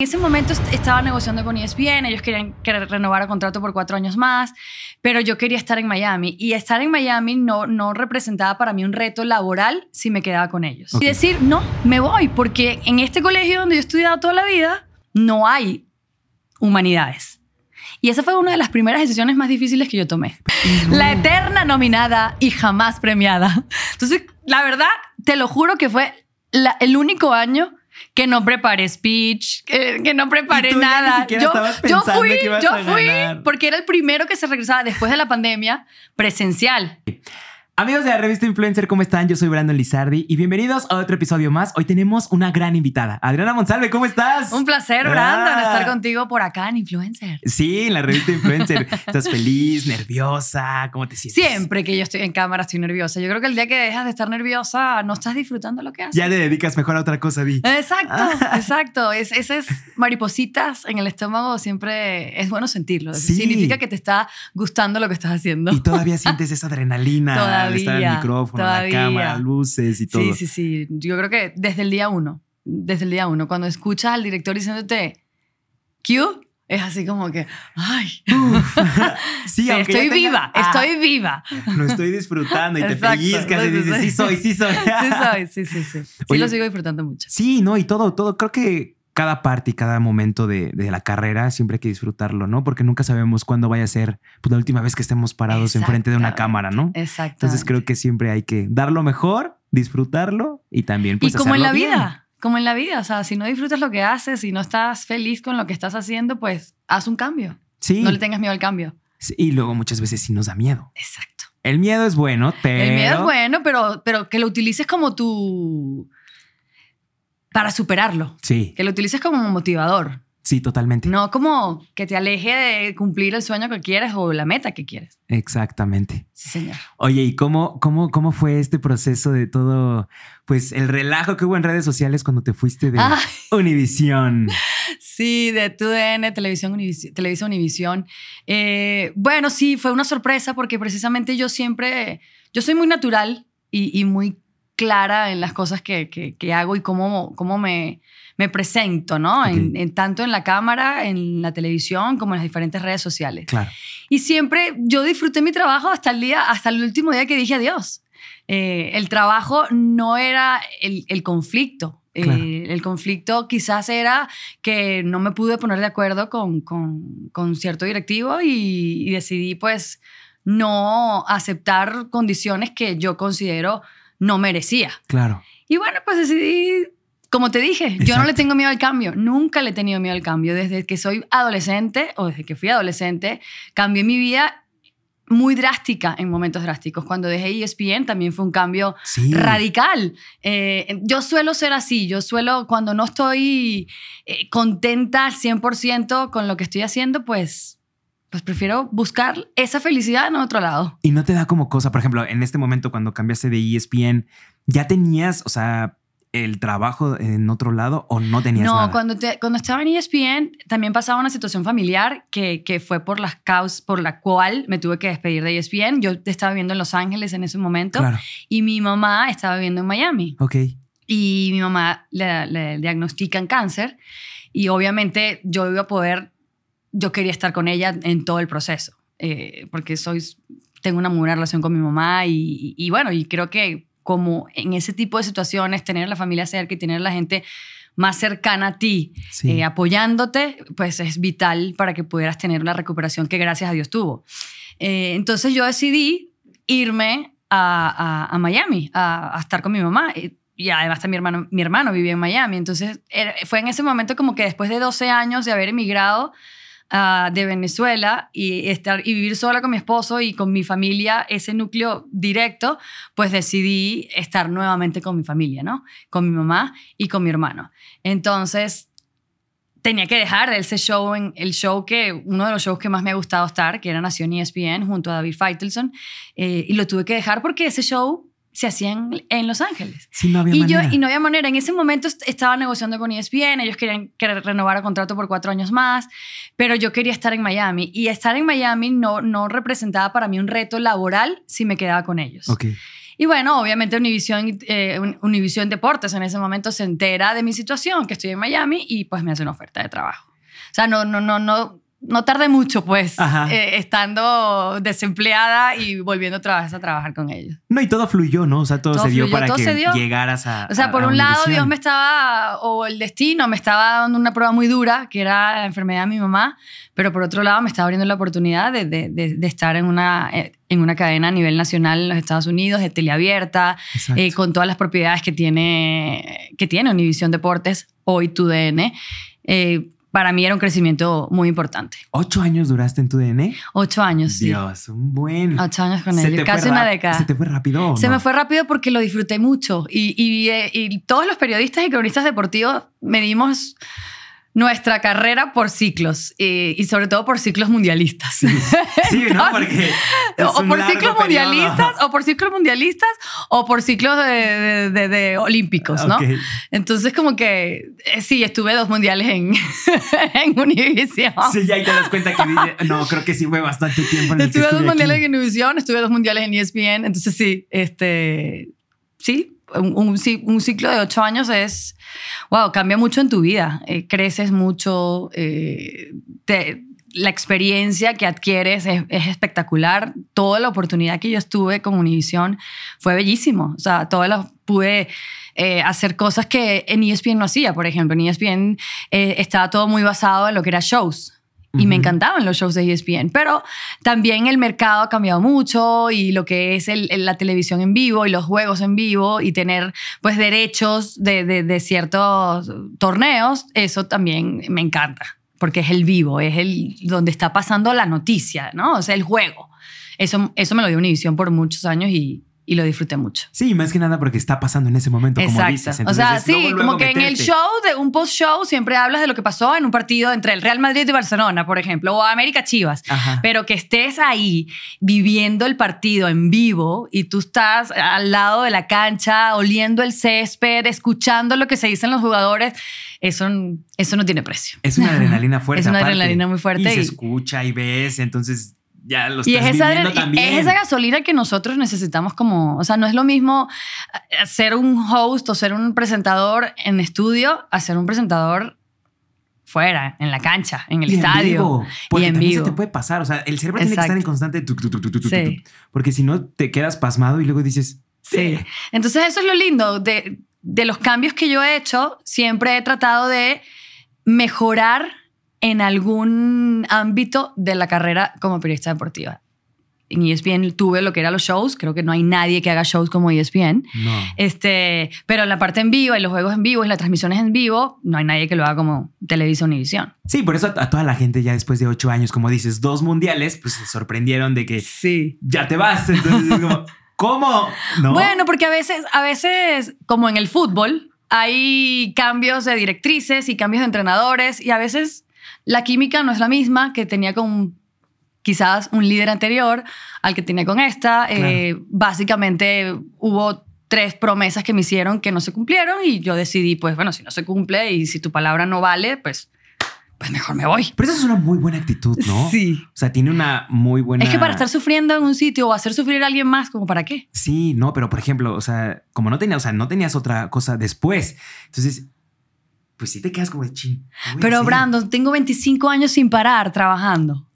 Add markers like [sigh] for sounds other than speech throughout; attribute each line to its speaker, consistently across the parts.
Speaker 1: En ese momento est- estaba negociando con ESPN, ellos querían que renovara contrato por cuatro años más, pero yo quería estar en Miami y estar en Miami no, no representaba para mí un reto laboral si me quedaba con ellos. Y decir, no, me voy, porque en este colegio donde yo he estudiado toda la vida no hay humanidades. Y esa fue una de las primeras decisiones más difíciles que yo tomé. La eterna nominada y jamás premiada. Entonces, la verdad, te lo juro que fue la- el único año que no preparé speech, que, que no preparé
Speaker 2: ni
Speaker 1: nada. yo, yo fui,
Speaker 2: que ibas
Speaker 1: yo
Speaker 2: a
Speaker 1: fui,
Speaker 2: ganar.
Speaker 1: porque era el primero que se regresaba después de la pandemia presencial.
Speaker 2: Amigos de la revista Influencer, ¿cómo están? Yo soy Brandon Lizardi y bienvenidos a otro episodio más. Hoy tenemos una gran invitada. Adriana Monsalve, ¿cómo estás?
Speaker 1: Un placer, Brandon,
Speaker 2: Ah.
Speaker 1: estar contigo por acá en Influencer.
Speaker 2: Sí, en la revista Influencer. ¿Estás feliz, nerviosa? ¿Cómo te sientes?
Speaker 1: Siempre que yo estoy en cámara estoy nerviosa. Yo creo que el día que dejas de estar nerviosa no estás disfrutando lo que haces.
Speaker 2: Ya te dedicas mejor a otra cosa, Di.
Speaker 1: Exacto,
Speaker 2: Ah.
Speaker 1: exacto. Es, esas maripositas en el estómago siempre es bueno sentirlo.
Speaker 2: Sí.
Speaker 1: Significa que te está gustando lo que estás haciendo.
Speaker 2: Y todavía sientes esa adrenalina [laughs] al estar el
Speaker 1: Todavía,
Speaker 2: micrófono, la
Speaker 1: todavía.
Speaker 2: cámara, luces y todo.
Speaker 1: Sí, sí, sí. Yo creo que desde el día uno, desde el día uno, cuando escuchas al director diciéndote Q, es así como que, ay, [laughs]
Speaker 2: Sí,
Speaker 1: sí, estoy
Speaker 2: tenga-
Speaker 1: viva,
Speaker 2: Ah,
Speaker 1: estoy viva.
Speaker 2: Lo estoy disfrutando y te
Speaker 1: Exacto.
Speaker 2: pellizcas y
Speaker 1: Sí, sí,
Speaker 2: dices,
Speaker 1: sí.
Speaker 2: sí soy, sí soy. [laughs]
Speaker 1: Sí, soy, sí, sí, sí. Sí
Speaker 2: Oye,
Speaker 1: lo sigo disfrutando mucho.
Speaker 2: Sí, no, y todo, todo. Creo que cada parte y cada momento de, de la carrera siempre hay que disfrutarlo, ¿no? Porque nunca sabemos cuándo vaya a ser pues, la última vez que estemos parados enfrente de una cámara, ¿no?
Speaker 1: Exacto.
Speaker 2: Entonces creo que siempre hay que dar lo mejor, disfrutarlo y también pues
Speaker 1: y como en la
Speaker 2: bien.
Speaker 1: vida, como en la vida, o sea, si no disfrutas lo que haces, si no estás feliz con lo que estás haciendo, pues haz un cambio.
Speaker 2: Sí.
Speaker 1: No le tengas miedo al cambio.
Speaker 2: Sí, Y luego muchas veces sí nos da miedo.
Speaker 1: Exacto.
Speaker 2: El miedo es bueno, pero...
Speaker 1: El miedo es bueno, pero, pero que lo utilices como tu... para superarlo.
Speaker 2: Sí,
Speaker 1: Que lo utilices como motivador.
Speaker 2: sí, totalmente.
Speaker 1: No como que te aleje de cumplir el sueño que quieres o la meta que quieres.
Speaker 2: Exactamente.
Speaker 1: Sí, señor.
Speaker 2: Oye, ¿y cómo, cómo, cómo fue este proceso de todo, pues el relajo que hubo en redes sociales cuando te fuiste de. Univisión?
Speaker 1: Sí, de TUDN, Televisión Univisión. Televisa Univisión. Eh, bueno, sí, fue una sorpresa porque precisamente yo siempre, yo soy muy natural y, y muy clara en las cosas que, que- que hago y cómo, cómo me, me presento, ¿no? En- tanto en la cámara, en la televisión, como en las diferentes redes sociales.
Speaker 2: Claro.
Speaker 1: Y siempre yo disfruté mi trabajo hasta el día, hasta el último día que dije adiós. Eh, el trabajo no era el, el conflicto. Eh,
Speaker 2: Claro.
Speaker 1: el conflicto quizás era que no me pude poner de acuerdo con, con- con cierto directivo y, y decidí pues no aceptar condiciones que yo considero no merecía.
Speaker 2: Claro.
Speaker 1: Y bueno, pues decidí, como te dije, yo no le tengo miedo al cambio, nunca le he tenido miedo al cambio. Desde que soy adolescente o desde que fui adolescente, cambié mi vida muy drástica en momentos drásticos. Cuando dejé ESPN también fue un cambio
Speaker 2: Sí.
Speaker 1: radical. Eh, yo suelo ser así, yo suelo, cuando no estoy eh, contenta al 100% con lo que estoy haciendo, pues, pues prefiero buscar esa felicidad en otro lado.
Speaker 2: Y no te da como cosa, por ejemplo, en este momento cuando cambiaste de ESPN, ¿ya tenías, o sea, el trabajo en otro lado o no tenías
Speaker 1: No,
Speaker 2: nada?
Speaker 1: cuando, te- cuando estaba en ESPN también pasaba una situación familiar que, que fue por las causas por la cual me tuve que despedir de ESPN. Yo estaba viviendo en Los Ángeles en ese momento
Speaker 2: Claro.
Speaker 1: y mi mamá estaba viviendo en Miami.
Speaker 2: Ok.
Speaker 1: y mi mamá le, le diagnostican cáncer y obviamente yo iba a poder, yo quería estar con ella en todo el proceso, eh, porque soy, tengo una muy buena relación con mi mamá y, y bueno, y creo que como en ese tipo de situaciones, tener a la familia cerca y tener a la gente más cercana a ti,
Speaker 2: Sí.
Speaker 1: eh, apoyándote, pues es vital para que pudieras tener la recuperación que gracias a Dios tuvo. Eh, entonces yo decidí irme a, a- a Miami a, a estar con mi mamá. Y- Y además mi hermano, mi hermano vivía en Miami. Entonces era- fue en ese momento como que después de 12 años de haber emigrado ah, de Venezuela y, estar, y vivir sola con mi esposo y con mi familia, ese núcleo directo, pues decidí estar nuevamente con mi familia, ¿no? Con mi mamá y con mi hermano. Entonces tenía que dejar ese show, en, el show que, uno de los shows que más me ha gustado estar, que era Nación ESPN, junto a David Feitelson, eh, y lo tuve que dejar porque ese show se hacía en, Los Ángeles.
Speaker 2: Sí, no había
Speaker 1: Y, yo,
Speaker 2: manera.
Speaker 1: y no había manera. En ese momento est- estaba negociando con ESPN, ellos querían que re- renovara contrato por cuatro años más, pero yo quería estar en Miami. Y estar en Miami no, no representaba para mí un reto laboral si me quedaba con ellos.
Speaker 2: Ok.
Speaker 1: Y bueno, obviamente Univision, eh, Univision Deportes en ese momento se entera de mi situación, que estoy en Miami, y pues me hace una oferta de trabajo. O sea, no, no, no, no, no tardé mucho, pues, eh, estando desempleada y volviendo otra vez a trabajar con ellos.
Speaker 2: No, y todo fluyó, ¿no? O sea, todo, se dio para que llegaras a.
Speaker 1: O sea, por un lado, Dios me estaba, o el destino me estaba dando una prueba muy dura, que era la enfermedad de mi mamá, pero por otro lado, me estaba abriendo la oportunidad de, de, de, estar en una, eh, en una cadena a nivel nacional en los Estados Unidos, de teleabierta, eh, con todas las propiedades que tiene, que tiene Univision Deportes, hoy tu DN. Eh, para mí era un crecimiento muy importante.
Speaker 2: ¿Ocho años duraste en tu DN?
Speaker 1: Ocho años, sí.
Speaker 2: Dios, un buen.
Speaker 1: Ocho años con él, casi una década.
Speaker 2: ¿Se te fue rápido?
Speaker 1: Se me fue rápido porque lo disfruté mucho y, y, y todos los periodistas y cronistas deportivos medimos nuestra carrera por ciclos y, sobre todo por ciclos mundialistas.
Speaker 2: Sí, ¿no? [laughs] Porque
Speaker 1: o por ciclos mundialistas o por ciclos mundialistas o por ciclos de, de, olímpicos, ¿no? Entonces como que eh, sí, estuve dos mundiales en, [laughs] en Univision.
Speaker 2: Sí, ya te das cuenta que no, creo que sí fue bastante tiempo en el
Speaker 1: Estuve dos mundiales
Speaker 2: en
Speaker 1: Univision, estuve dos mundiales en ESPN, entonces sí, este, sí, un, ciclo de ocho años es, wow, cambia mucho en tu vida, eh, creces mucho, eh, la experiencia que adquieres es, espectacular, toda la oportunidad que yo estuve con Univision fue bellísimo, o sea, todas las pude... Eh, hacer cosas que en ESPN no hacía. Por ejemplo, en ESPN estaba todo muy basado en lo que era shows y me encantaban los shows de ESPN, pero también el mercado ha cambiado mucho y lo que es la televisión en vivo y los juegos en vivo y tener pues derechos de, de, ciertos torneos, eso también me encanta, porque es el vivo, es el donde está pasando la noticia, ¿no? O sea, el juego. Eso, eso me lo dio Univision por muchos años y, y lo disfruté mucho.
Speaker 2: Sí, más que nada porque está pasando en ese momento, como dices.
Speaker 1: o sea, sí, como que en el show, de un post-show, siempre hablas de lo que pasó en un partido entre el Real Madrid y Barcelona, por ejemplo, o América Chivas. Pero que estés ahí viviendo el partido en vivo y tú estás al lado de la cancha, oliendo el césped, escuchando lo que se dicen los jugadores, eso, eso no tiene precio.
Speaker 2: Es una [laughs] adrenalina fuerte.
Speaker 1: es una adrenalina muy fuerte.
Speaker 2: Y, se escucha y ves, entonces ya lo
Speaker 1: y es esa, también. Es esa gasolina que nosotros necesitamos como, o sea, no es lo mismo eh, ser un host o ser un presentador en estudio a ser un presentador fuera, en la cancha, en el estadio.
Speaker 2: y en vivo. se te puede pasar, o sea, el cerebro tiene que estar en constante porque si no te quedas pasmado y luego dices,
Speaker 1: sí. Entonces eso es lo lindo de, de los cambios que yo he hecho, siempre he tratado de mejorar en algún ámbito de la carrera como periodista deportiva. En ESPN tuve lo que eran los shows, creo que no hay nadie que haga shows como ESPN.
Speaker 2: No.
Speaker 1: Este, pero en la parte en vivo, en los juegos en vivo, en las transmisiones en vivo, no hay nadie que lo haga como Televisión Univisión.
Speaker 2: Sí, por eso a toda la gente ya después de ocho años, como dices, dos mundiales, pues se sorprendieron de que
Speaker 1: sí.
Speaker 2: ya te vas. Entonces, como, [laughs] ¿cómo? ¿No?
Speaker 1: Bueno, porque a veces, a veces, como en el fútbol, hay cambios de directrices y cambios de entrenadores y a veces la química no es la misma que tenía con quizás un líder anterior al que tenía con esta. Eh, básicamente hubo tres promesas que me hicieron que no se cumplieron y yo decidí, pues bueno, si no se cumple y si tu palabra no vale, pues pues mejor me voy.
Speaker 2: Pero esa es una muy buena actitud, ¿no?
Speaker 1: Sí.
Speaker 2: O sea, tiene una muy buena...
Speaker 1: Es que para estar sufriendo en un sitio o hacer sufrir a alguien más, ¿como para qué?
Speaker 2: Sí, no, pero por ejemplo, o sea, como no tenías, o sea, no tenías otra cosa después. Entonces, pues sí te quedas como de ching.
Speaker 1: Pero Brandon, tengo 25 años sin parar trabajando.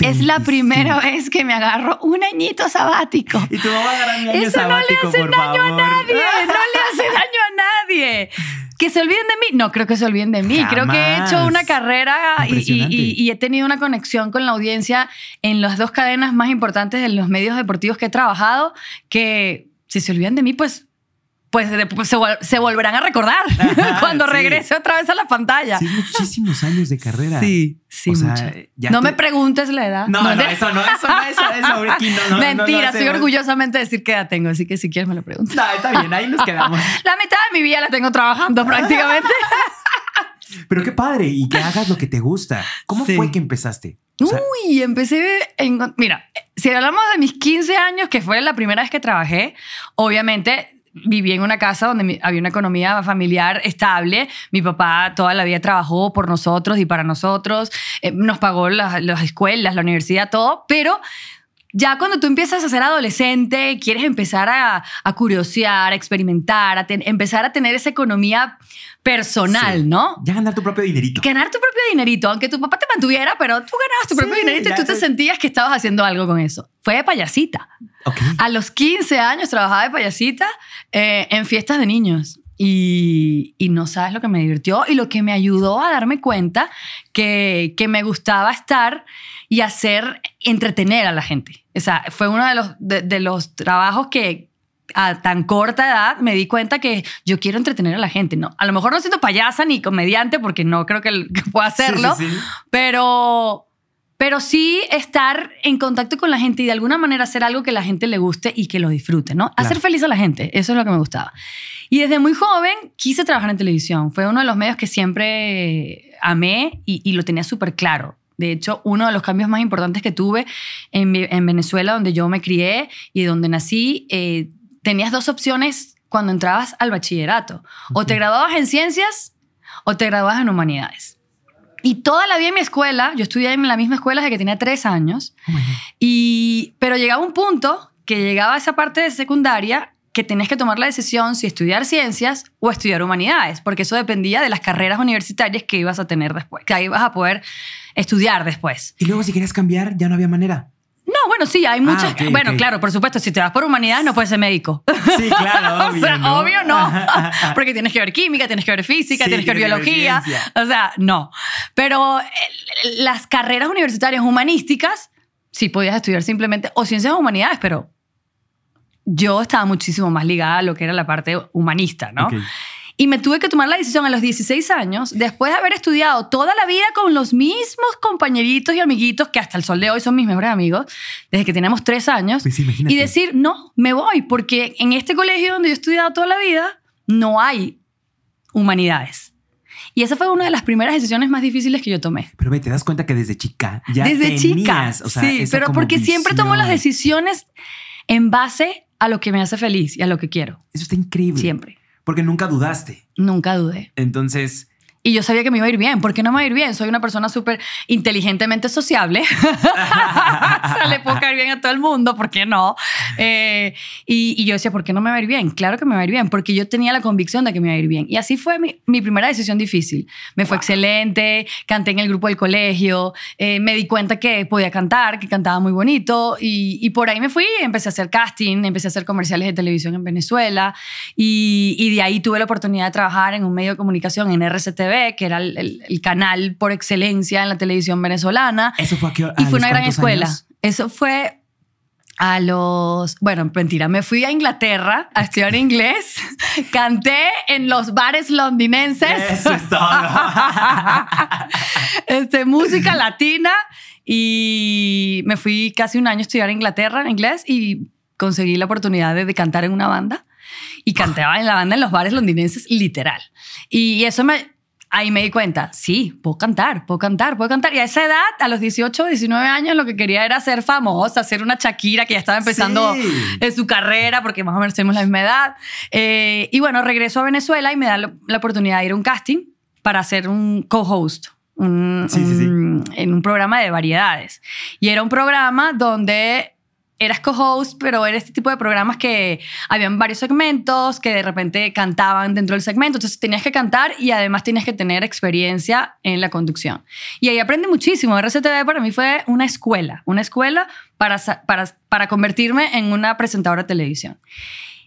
Speaker 1: Es la primera vez que me agarro un añito sabático.
Speaker 2: Y tú vas a agarrar un año
Speaker 1: Eso
Speaker 2: sabático,
Speaker 1: no le hace daño a nadie. No le [laughs] hace daño a nadie. Que se olviden de mí. No creo que se olviden de mí. Creo que he hecho una carrera y, he tenido una conexión con la audiencia en las dos cadenas más importantes de los medios deportivos que he trabajado. Que si se olvidan de mí, pues pues, se, volverán a recordar [laughs] cuando regrese otra vez a la pantalla.
Speaker 2: Sí, muchísimos años de carrera.
Speaker 1: Sí, sí, No me preguntes la edad.
Speaker 2: No, no, eso no, eso no, eso, eso no,
Speaker 1: Mentira, estoy orgullosamente de decir qué edad tengo, así que si quieres me lo preguntas.
Speaker 2: No, está bien, ahí nos quedamos. [laughs]
Speaker 1: la mitad de mi vida la tengo trabajando prácticamente. [laughs]
Speaker 2: Pero qué padre y que hagas lo que te gusta. ¿Cómo fue que empezaste?
Speaker 1: Uy, empecé en... Mira, si hablamos de mis 15 años, que fue la primera vez que trabajé, obviamente viví en una casa donde había una economía familiar estable. Mi papá toda la vida trabajó por nosotros y para nosotros. Eh, nos pagó las, escuelas, la universidad, todo. Pero ya cuando tú empiezas a ser adolescente, quieres empezar a, a curiosear, a experimentar, a empezar a tener esa economía personal, ¿no?
Speaker 2: Ya ganar tu propio dinerito.
Speaker 1: Ganar tu propio dinerito, aunque tu papá te mantuviera, pero tú ganabas tu propio dinerito y tú te sentías que estabas haciendo algo con eso. Fue de payasita. A los 15 años trabajaba de payasita eh, en fiestas de niños. Y, y, no sabes lo que me divirtió y lo que me ayudó a darme cuenta que, que me gustaba estar y hacer entretener a la gente. O sea, fue uno de los, de los trabajos que, a tan corta edad me di cuenta que yo quiero entretener a la gente. No, a lo mejor no siendo payasa ni comediante porque no creo que, pueda hacerlo, pero pero sí estar en contacto con la gente y de alguna manera hacer algo que la gente le guste y que lo disfrute, ¿no? Hacer feliz a la gente, eso es lo que me gustaba. Y desde muy joven quise trabajar en televisión. Fue uno de los medios que siempre amé y, lo tenía súper claro. De hecho, uno de los cambios más importantes que tuve en, Venezuela, donde yo me crié y donde nací, eh, tenías dos opciones cuando entrabas al bachillerato. O te graduabas en ciencias o te graduabas en humanidades. Y toda la vida en mi escuela, yo estudié en la misma escuela desde que tenía tres años, y, pero llegaba un punto que llegaba a esa parte de secundaria que tenías que tomar la decisión si estudiar ciencias o estudiar humanidades, porque eso dependía de las carreras universitarias que ibas a tener después, que ibas a poder estudiar después.
Speaker 2: Y luego si querías cambiar, ya no había manera.
Speaker 1: No, bueno, sí, hay muchas. Ah, bueno, claro, por supuesto, si te vas por humanidades no puedes ser médico.
Speaker 2: Sí, claro, [laughs] obvio.
Speaker 1: o sea,
Speaker 2: ¿no?
Speaker 1: obvio no. [laughs] Porque tienes que ver química, tienes que ver física, tienes que ver biología. o sea, no. Pero eh, las carreras universitarias humanísticas, sí podías estudiar simplemente, o ciencias o humanidades, pero yo estaba muchísimo más ligada a lo que era la parte humanista, ¿no? Y me tuve que tomar la decisión a los 16 años, después de haber estudiado toda la vida con los mismos compañeritos y amiguitos que hasta el sol de hoy son mis mejores amigos, desde que tenemos tres años, pues y decir, no, me voy, porque en este colegio donde yo he estudiado toda la vida, no hay humanidades. Y esa fue una de las primeras decisiones más difíciles que yo tomé.
Speaker 2: Pero ve, te das cuenta que desde chica ya desde chica, o sea,
Speaker 1: sí, pero porque siempre tomo las decisiones en base a lo que me hace feliz y a lo que quiero.
Speaker 2: Eso está increíble.
Speaker 1: Siempre.
Speaker 2: Porque nunca dudaste.
Speaker 1: Nunca dudé.
Speaker 2: Entonces,
Speaker 1: y yo sabía que me iba a ir bien. ¿Por qué no me va a ir bien? Soy una persona súper inteligentemente sociable. [laughs] Se le puedo caer bien a todo el mundo, ¿por qué no? Eh, y, yo decía, ¿por qué no me va a ir bien? Claro que me va a ir bien, porque yo tenía la convicción de que me iba a ir bien. Y así fue mi, mi primera decisión difícil. Me fue excelente, canté en el grupo del colegio, eh, me di cuenta que podía cantar, que cantaba muy bonito. Y, y, por ahí me fui, empecé a hacer casting, empecé a hacer comerciales de televisión en Venezuela. Y, y de ahí tuve la oportunidad de trabajar en un medio de comunicación, en RCTV que era el, canal por excelencia en la televisión venezolana.
Speaker 2: Eso fue aquí.
Speaker 1: Y fue una gran escuela. Eso fue a los, bueno, mentira, me fui a Inglaterra a estudiar inglés, [laughs] canté en los bares londinenses.
Speaker 2: Eso es todo. [laughs]
Speaker 1: este, música latina y me fui casi un año a estudiar Inglaterra en inglés y conseguí la oportunidad de, de cantar en una banda y cantaba en la banda en los bares londinenses literal. Y eso me, ahí me di cuenta, sí, puedo cantar, puedo cantar, puedo cantar. Y a esa edad, a los 18, 19 años, lo que quería era ser famosa, ser una Shakira que ya estaba empezando en su carrera, porque más o menos tenemos la misma edad. Eh, y bueno, regreso a Venezuela y me da la oportunidad de ir a un casting para ser un co-host. en un programa de variedades. Y era un programa donde eras co-host, pero era este tipo de programas que habían varios segmentos que de repente cantaban dentro del segmento. Entonces tenías que cantar y además tenías que tener experiencia en la conducción. Y ahí aprendí muchísimo. RCTV para mí fue una escuela, una escuela para, para, para convertirme en una presentadora de televisión.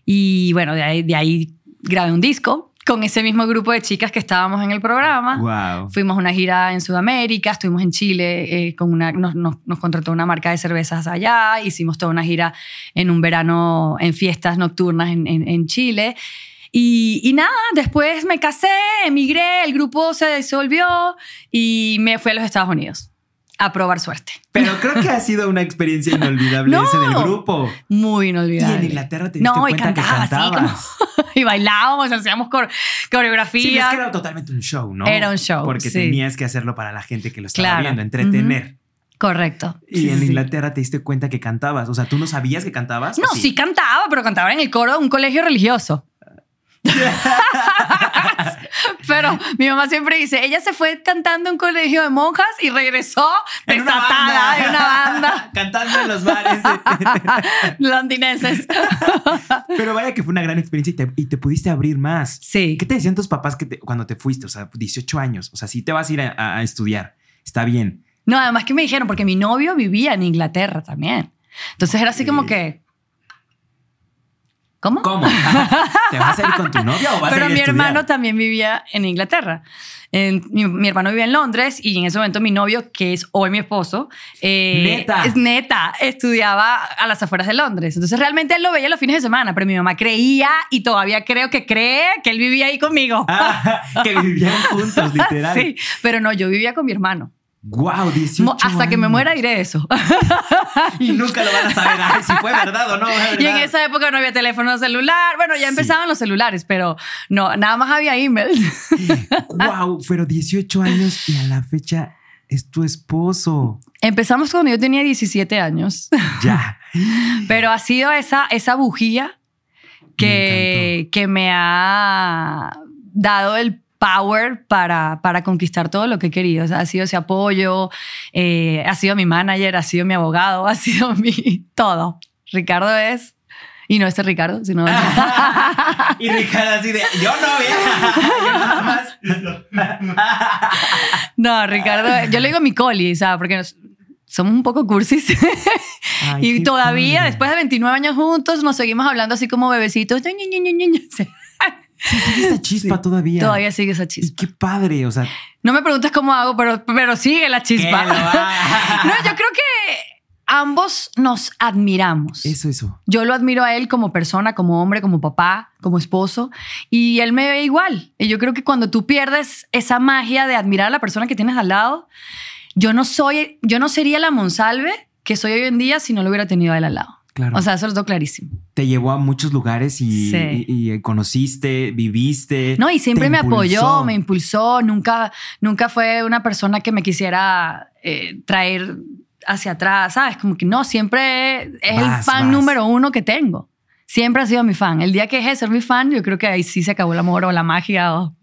Speaker 1: Y bueno, de ahí, de ahí grabé un disco con ese mismo grupo de chicas que estábamos en el programa. Fuimos a una gira en Sudamérica, estuvimos en Chile, eh, con una, nos, nos, contrató una marca de cervezas allá, hicimos toda una gira en un verano, en fiestas nocturnas en, en, Chile. Y, y, nada, después me casé, emigré, el grupo se disolvió y me fui a los Estados Unidos a probar suerte.
Speaker 2: Pero creo que ha sido una experiencia inolvidable [laughs] ese del grupo.
Speaker 1: Muy inolvidable.
Speaker 2: Y en Inglaterra te diste no, cuenta y cantaba, que cantabas. [laughs]
Speaker 1: y bailábamos, hacíamos coreografía. Sí,
Speaker 2: es que era totalmente un show, ¿no?
Speaker 1: Era un show.
Speaker 2: Porque tenías que hacerlo para la gente que lo estaba viendo, entretener.
Speaker 1: Correcto.
Speaker 2: Y en Inglaterra te diste cuenta que cantabas. O sea, ¿tú no sabías que cantabas?
Speaker 1: No, sí? cantaba, pero cantaba en el coro de un colegio religioso. [laughs] Pero mi mamá siempre dice, ella se fue cantando en un colegio de monjas y regresó
Speaker 2: En una
Speaker 1: desatada
Speaker 2: banda.
Speaker 1: de una banda. [laughs]
Speaker 2: Cantando en los bares. [laughs]
Speaker 1: Londineses.
Speaker 2: Pero vaya que fue una gran experiencia y te, y te pudiste abrir más.
Speaker 1: Sí.
Speaker 2: ¿Qué te decían tus papás que te- cuando te fuiste? O sea, 18 años. O sea, si te vas a ir a, a- estudiar, está bien.
Speaker 1: No, además que me dijeron, porque mi novio vivía en Inglaterra también. Entonces era así como que... ¿Cómo?
Speaker 2: ¿Cómo? [laughs] ¿Te vas a ir con tu novia o vas
Speaker 1: Pero
Speaker 2: a ir
Speaker 1: mi hermano también vivía en Inglaterra. En- mi, mi hermano vivía en Londres y en ese momento mi novio, que es hoy mi esposo, eh,
Speaker 2: Neta.
Speaker 1: es neta, estudiaba a las afueras de Londres. Entonces realmente él lo veía los fines de semana, pero mi mamá creía y todavía creo que cree que él vivía ahí conmigo.
Speaker 2: Ah, que vivían juntos, [laughs] literal.
Speaker 1: sí, pero no, yo vivía con mi hermano.
Speaker 2: Wow, 18
Speaker 1: Mo- Hasta que me muera diré eso. [laughs]
Speaker 2: Y nunca lo van a saber ay, si fue verdad o no. [laughs]
Speaker 1: y en esa época no había teléfono celular. Bueno, ya
Speaker 2: Sí.
Speaker 1: empezaban los celulares, pero no, nada más había email.
Speaker 2: Wow, pero 18 años y a la fecha es tu esposo.
Speaker 1: Empezamos cuando yo tenía 17 años. [laughs]
Speaker 2: Ya.
Speaker 1: Pero ha sido esa, esa bujía que, que me ha dado el power para, para conquistar todo lo que he querido. O sea, ha sido ese apoyo, eh, ha sido mi manager, ha sido mi abogado, [laughs] ha sido mi todo. Ricardo es, y no este Ricardo, sino... [laughs] [laughs]
Speaker 2: y Ricardo así de, yo no, vieja. Yo nada más.
Speaker 1: no, Ricardo, yo le digo mi coli, ¿sabes? Porque nos- somos un poco cursis.
Speaker 2: Ay,
Speaker 1: y todavía,
Speaker 2: padre.
Speaker 1: después de 29 años juntos, nos seguimos hablando así como bebecitos. Sí.
Speaker 2: Sigue esa chispa
Speaker 1: Sí.
Speaker 2: todavía.
Speaker 1: Todavía sigue esa
Speaker 2: Y
Speaker 1: chispa.
Speaker 2: qué padre, o sea,
Speaker 1: No me preguntes cómo hago, pero, pero sigue la chispa. [laughs] No, yo creo que ambos nos admiramos.
Speaker 2: Eso, eso.
Speaker 1: Yo lo admiro a él como persona, como hombre, como papá, como esposo, y él me ve igual. Y yo creo que cuando tú pierdes esa magia de admirar a la persona que tienes al lado, yo no soy, yo no sería la Monsalve que soy hoy en día si no lo hubiera tenido a él al lado.
Speaker 2: Claro.
Speaker 1: O sea, eso lo tengo clarísimo.
Speaker 2: te llevó a muchos lugares y,
Speaker 1: Sí.
Speaker 2: y- y conociste, viviste.
Speaker 1: No, y siempre me
Speaker 2: impulsó.
Speaker 1: apoyó, me impulsó, nunca, nunca fue una persona que me quisiera eh, traer hacia atrás, ¿sabes? Como que no, siempre es el
Speaker 2: Vas,
Speaker 1: fan
Speaker 2: vas.
Speaker 1: número uno que tengo. Siempre ha sido mi fan. El día que dejé de ser mi fan, yo creo que ahí sí se acabó el amor o la magia. O...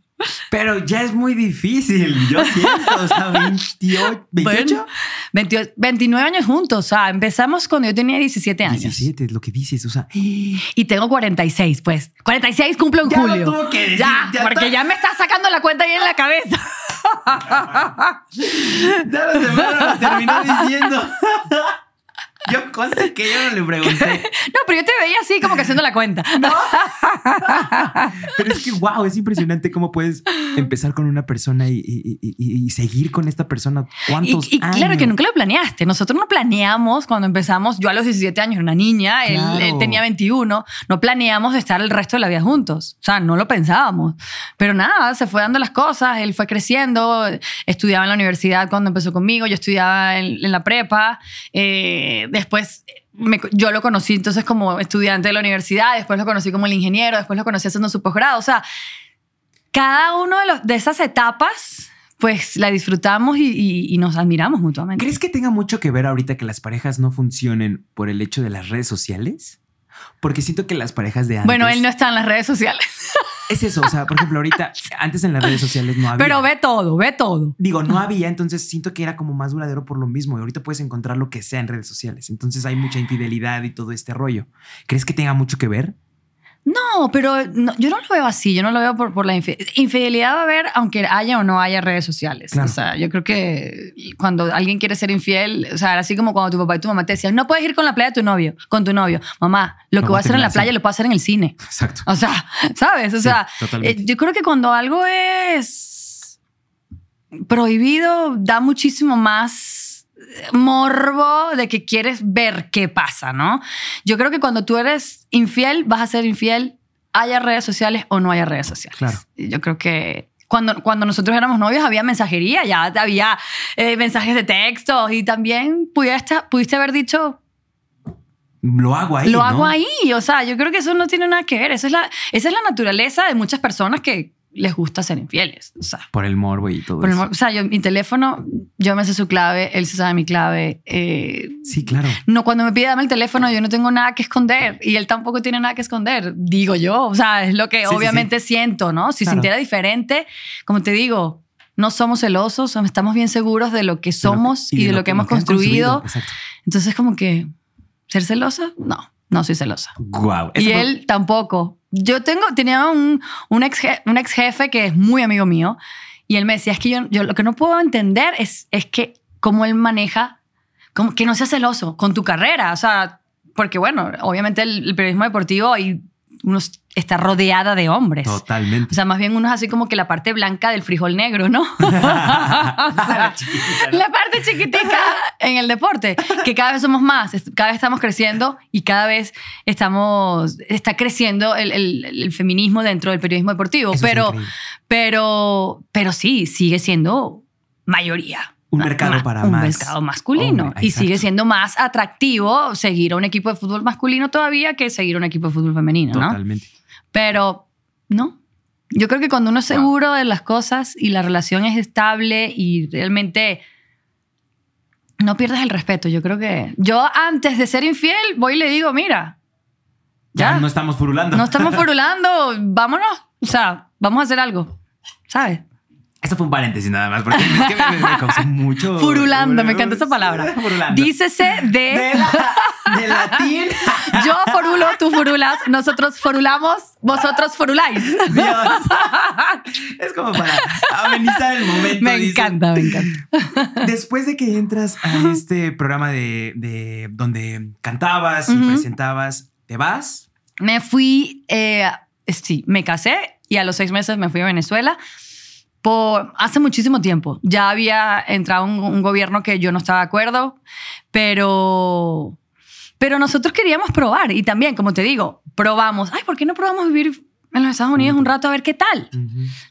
Speaker 2: Pero ya es muy difícil, yo siento. O sea, 28, 28.
Speaker 1: Bueno, 28 29 años juntos, o sea, empezamos cuando yo tenía 17 años.
Speaker 2: 17 es lo que dices, o sea.
Speaker 1: Y tengo 46, pues. 46 cumplo en
Speaker 2: Ya lo
Speaker 1: julio.
Speaker 2: tuvo que decir,
Speaker 1: ya,
Speaker 2: ya
Speaker 1: porque
Speaker 2: está.
Speaker 1: ya me está sacando la cuenta ahí en la cabeza. [laughs]
Speaker 2: Ya la semana lo terminó diciendo. [laughs] [laughs] Yo conste que yo no le pregunté. [laughs]
Speaker 1: No, pero yo te veía así como que haciendo la cuenta. [laughs]
Speaker 2: Pero es que, wow, es impresionante cómo puedes empezar con una persona y, y- y- y- seguir con esta persona. ¿Cuántos
Speaker 1: y claro
Speaker 2: años?
Speaker 1: que nunca lo planeaste. Nosotros no planeamos cuando empezamos. Yo a los 17 años era una niña, él,
Speaker 2: Claro.
Speaker 1: él tenía 21. No planeamos estar el resto de la vida juntos. O sea, no lo pensábamos. Pero nada, se fue dando las cosas. Él fue creciendo. Estudiaba en la universidad cuando empezó conmigo. Yo estudiaba en, en la prepa. Eh, después me- yo lo conocí entonces como estudiante de la universidad. Después lo conocí como el ingeniero. Después lo conocí haciendo su posgrado. O sea, cada uno de, los, de esas etapas, pues la disfrutamos y, y- y nos admiramos mutuamente.
Speaker 2: ¿Crees que tenga mucho que ver ahorita que las parejas no funcionen por el hecho de las redes sociales? Porque siento que las parejas de antes.
Speaker 1: Bueno, él no está en las redes sociales, [laughs]
Speaker 2: Es eso, o sea, por ejemplo, ahorita, antes en las redes sociales no había.
Speaker 1: pero ve todo, ve todo.
Speaker 2: Digo, no había, entonces siento que era como más duradero por lo mismo. Y ahorita puedes encontrar lo que sea en redes sociales. Entonces hay mucha infidelidad y todo este rollo. ¿Crees que tenga mucho que ver?
Speaker 1: No, pero no- yo no lo veo así, yo no lo veo por, por la infidelidad. Infidelidad va a haber aunque haya o no haya redes sociales.
Speaker 2: Claro.
Speaker 1: O sea, yo creo que cuando alguien quiere ser infiel, o sea, era así como cuando tu papá y tu mamá te decían, no puedes ir con la playa de tu novio, con tu novio. Mamá, lo que voy a hacer en la playa lo puedo hacer en el cine.
Speaker 2: Exacto.
Speaker 1: O sea, ¿sabes? O sea, eh, yo creo que cuando algo es prohibido, da muchísimo más morbo de que quieres ver qué pasa, ¿no? Yo creo que cuando tú eres infiel, vas a ser infiel, haya redes sociales o no haya redes sociales.
Speaker 2: Claro.
Speaker 1: Yo creo que cuando, cuando nosotros éramos novios había mensajería, ya había eh, mensajes de texto y también pudiste, pudiste haber dicho,
Speaker 2: Lo hago ahí.
Speaker 1: lo
Speaker 2: ¿no?
Speaker 1: hago ahí. O sea, yo creo que eso no tiene nada que ver. Esa es la, esa es la naturaleza de muchas personas que, les gusta ser infieles. O sea,
Speaker 2: por el morbo y todo
Speaker 1: por el
Speaker 2: eso.
Speaker 1: mor- o sea yo, mi teléfono, yo me sé su clave, él se sabe mi clave. eh,
Speaker 2: Sí, claro.
Speaker 1: no, cuando me pide dame el teléfono, yo no tengo nada que esconder y él tampoco tiene nada que esconder, digo yo. O sea, es lo que
Speaker 2: Sí, sí,
Speaker 1: obviamente siento, ¿no? Si
Speaker 2: Claro.
Speaker 1: sintiera diferente, como te digo, no somos celosos, estamos bien seguros de lo que somos y, de lo que, hemos construido.
Speaker 2: Exacto.
Speaker 1: Entonces, como que, ¿ser celosa? No, no soy celosa.
Speaker 2: Guau.
Speaker 1: Y él tampoco. Yo tengo, tenía un, un, ex, un ex jefe que es muy amigo mío y él me decía, es que yo, yo lo que no puedo entender es, es que cómo él maneja, como que no sea celoso con tu carrera. O sea, porque bueno, obviamente el, el periodismo deportivo y uno está rodeada de hombres.
Speaker 2: Totalmente.
Speaker 1: O sea, más bien uno es así como que la parte blanca del frijol negro, ¿no? [laughs] O sea, [laughs] la parte chiquitica en el deporte, que cada vez somos más, cada vez estamos creciendo y cada vez estamos, está creciendo el, el- el feminismo dentro del periodismo deportivo,
Speaker 2: Eso
Speaker 1: pero, pero, pero sí, sigue siendo mayoría.
Speaker 2: Un
Speaker 1: Ma-
Speaker 2: mercado
Speaker 1: ma-
Speaker 2: para
Speaker 1: un
Speaker 2: más
Speaker 1: mercado masculino
Speaker 2: hombre,
Speaker 1: y sigue siendo más atractivo seguir a un equipo de fútbol masculino todavía que seguir a un equipo de fútbol femenino, ¿no?
Speaker 2: Totalmente.
Speaker 1: Pero no. Yo creo que cuando uno es
Speaker 2: Wow.
Speaker 1: seguro de las cosas y la relación es estable y realmente no pierdes el respeto. Yo creo que yo antes de ser infiel voy y le digo, mira,
Speaker 2: Ya,
Speaker 1: ya,
Speaker 2: no estamos furulando.
Speaker 1: no estamos [laughs] furulando, vámonos. O sea, vamos a hacer algo, ¿sabes?
Speaker 2: Esto fue un paréntesis nada más, porque es que me, me- me causó [laughs] mucho.
Speaker 1: Furulando, me encanta esa palabra.
Speaker 2: Furulando.
Speaker 1: Dícese de...
Speaker 2: De, la- de latín. [laughs]
Speaker 1: Yo forulo, tú forulas, nosotros forulamos, vosotros foruláis.
Speaker 2: Dios. [laughs] Es como para amenizar el momento.
Speaker 1: Me encanta, me encanta.
Speaker 2: Después de que entras a este programa de, de donde cantabas y presentabas, ¿te vas?
Speaker 1: Me fui, eh, sí, me casé y a los seis meses me fui a Venezuela. Por, hace muchísimo tiempo. Ya había entrado un, un gobierno que yo no estaba de acuerdo, pero, pero nosotros queríamos probar. Y también, como te digo, probamos. Ay, ¿por qué no probamos vivir en los Estados Unidos un rato a ver qué tal?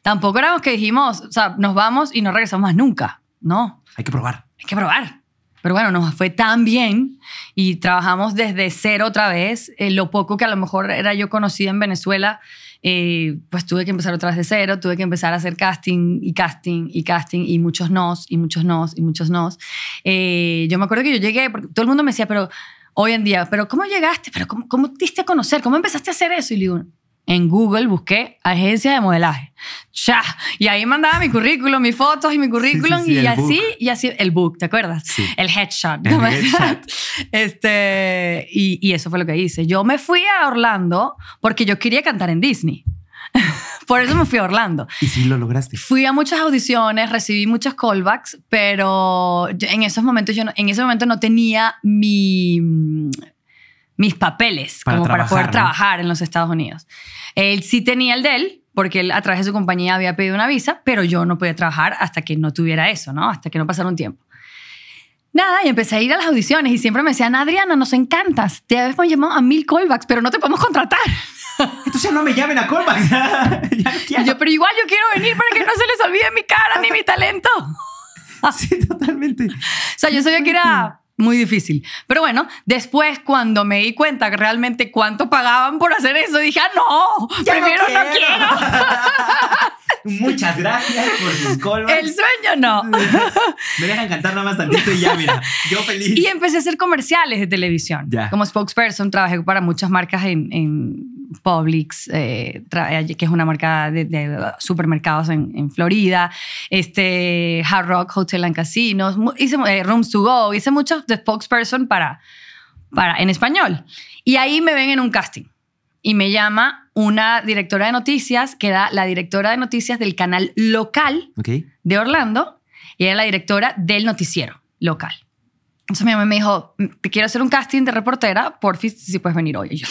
Speaker 1: Tampoco éramos que dijimos, o sea, nos vamos y no regresamos más nunca. No,
Speaker 2: Hay que probar.
Speaker 1: hay que probar. Pero bueno, nos fue tan bien y trabajamos desde cero otra vez. Eh, lo poco que a lo mejor era yo conocida en Venezuela, eh, pues tuve que empezar otra vez de cero, tuve que empezar a hacer casting y casting y casting y muchos nos y muchos nos y muchos nos. Eh, yo me acuerdo que yo llegué, porque todo el mundo me decía, pero hoy en día, pero ¿cómo llegaste? ¿Pero cómo, cómo te diste a conocer? ¿Cómo empezaste a hacer eso? Y le digo, en Google busqué agencia de modelaje. Ya. Y ahí mandaba mi currículum, mis fotos y mi currículum.
Speaker 2: sí,
Speaker 1: y
Speaker 2: el
Speaker 1: así,
Speaker 2: book.
Speaker 1: y así, el book, ¿te acuerdas?
Speaker 2: Sí.
Speaker 1: El headshot.
Speaker 2: El [laughs] headshot.
Speaker 1: Este, y, y eso fue lo que hice. Yo me fui a Orlando porque yo quería cantar en Disney. [laughs] Por eso me fui a Orlando.
Speaker 2: Y sí lo lograste.
Speaker 1: Fui a muchas audiciones, recibí muchos callbacks, pero en esos momentos yo no, en ese momento no tenía mi, mis papeles
Speaker 2: Para
Speaker 1: como para
Speaker 2: trabajar,
Speaker 1: poder
Speaker 2: ¿no?
Speaker 1: trabajar en los Estados Unidos. Él sí tenía el de él, porque él a través de su compañía había pedido una visa, pero yo no podía trabajar hasta que no tuviera eso, ¿no? Hasta que no pasara un tiempo. Nada, y empecé a ir a las audiciones y siempre me decían, Adriana, nos encantas, te hemos llamado a mil callbacks, pero no te podemos contratar. [laughs]
Speaker 2: Entonces no me llamen a callback. [laughs] Ya
Speaker 1: yo, pero igual yo quiero venir para que no se les olvide mi cara ni mi talento.
Speaker 2: Sí, totalmente. [laughs]
Speaker 1: O sea, yo sabía que era muy difícil. Pero bueno, después cuando me di cuenta realmente cuánto pagaban por hacer eso, dije, ah, no,
Speaker 2: Ya
Speaker 1: primero no quiero. [laughs]
Speaker 2: Muchas gracias por sus callbacks.
Speaker 1: El sueño no. [laughs]
Speaker 2: Me dejan cantar nada más tantito y ya, mira, yo feliz.
Speaker 1: Y empecé a hacer comerciales de televisión.
Speaker 2: Ya.
Speaker 1: Como spokesperson, trabajé para muchas marcas en, en Publix, eh, que es una marca de, de supermercados en, en Florida, este, Hard Rock Hotel and Casinos, hice eh, Rooms to Go, hice muchos de spokesperson para, para, en español. Y ahí me ven en un casting. Y me llama una directora de noticias, que era la directora de noticias del canal local
Speaker 2: Ok.
Speaker 1: de Orlando y era la directora del noticiero local. Entonces mi mamá me dijo, te quiero hacer un casting de reportera, porfis, si puedes venir hoy. Y yo,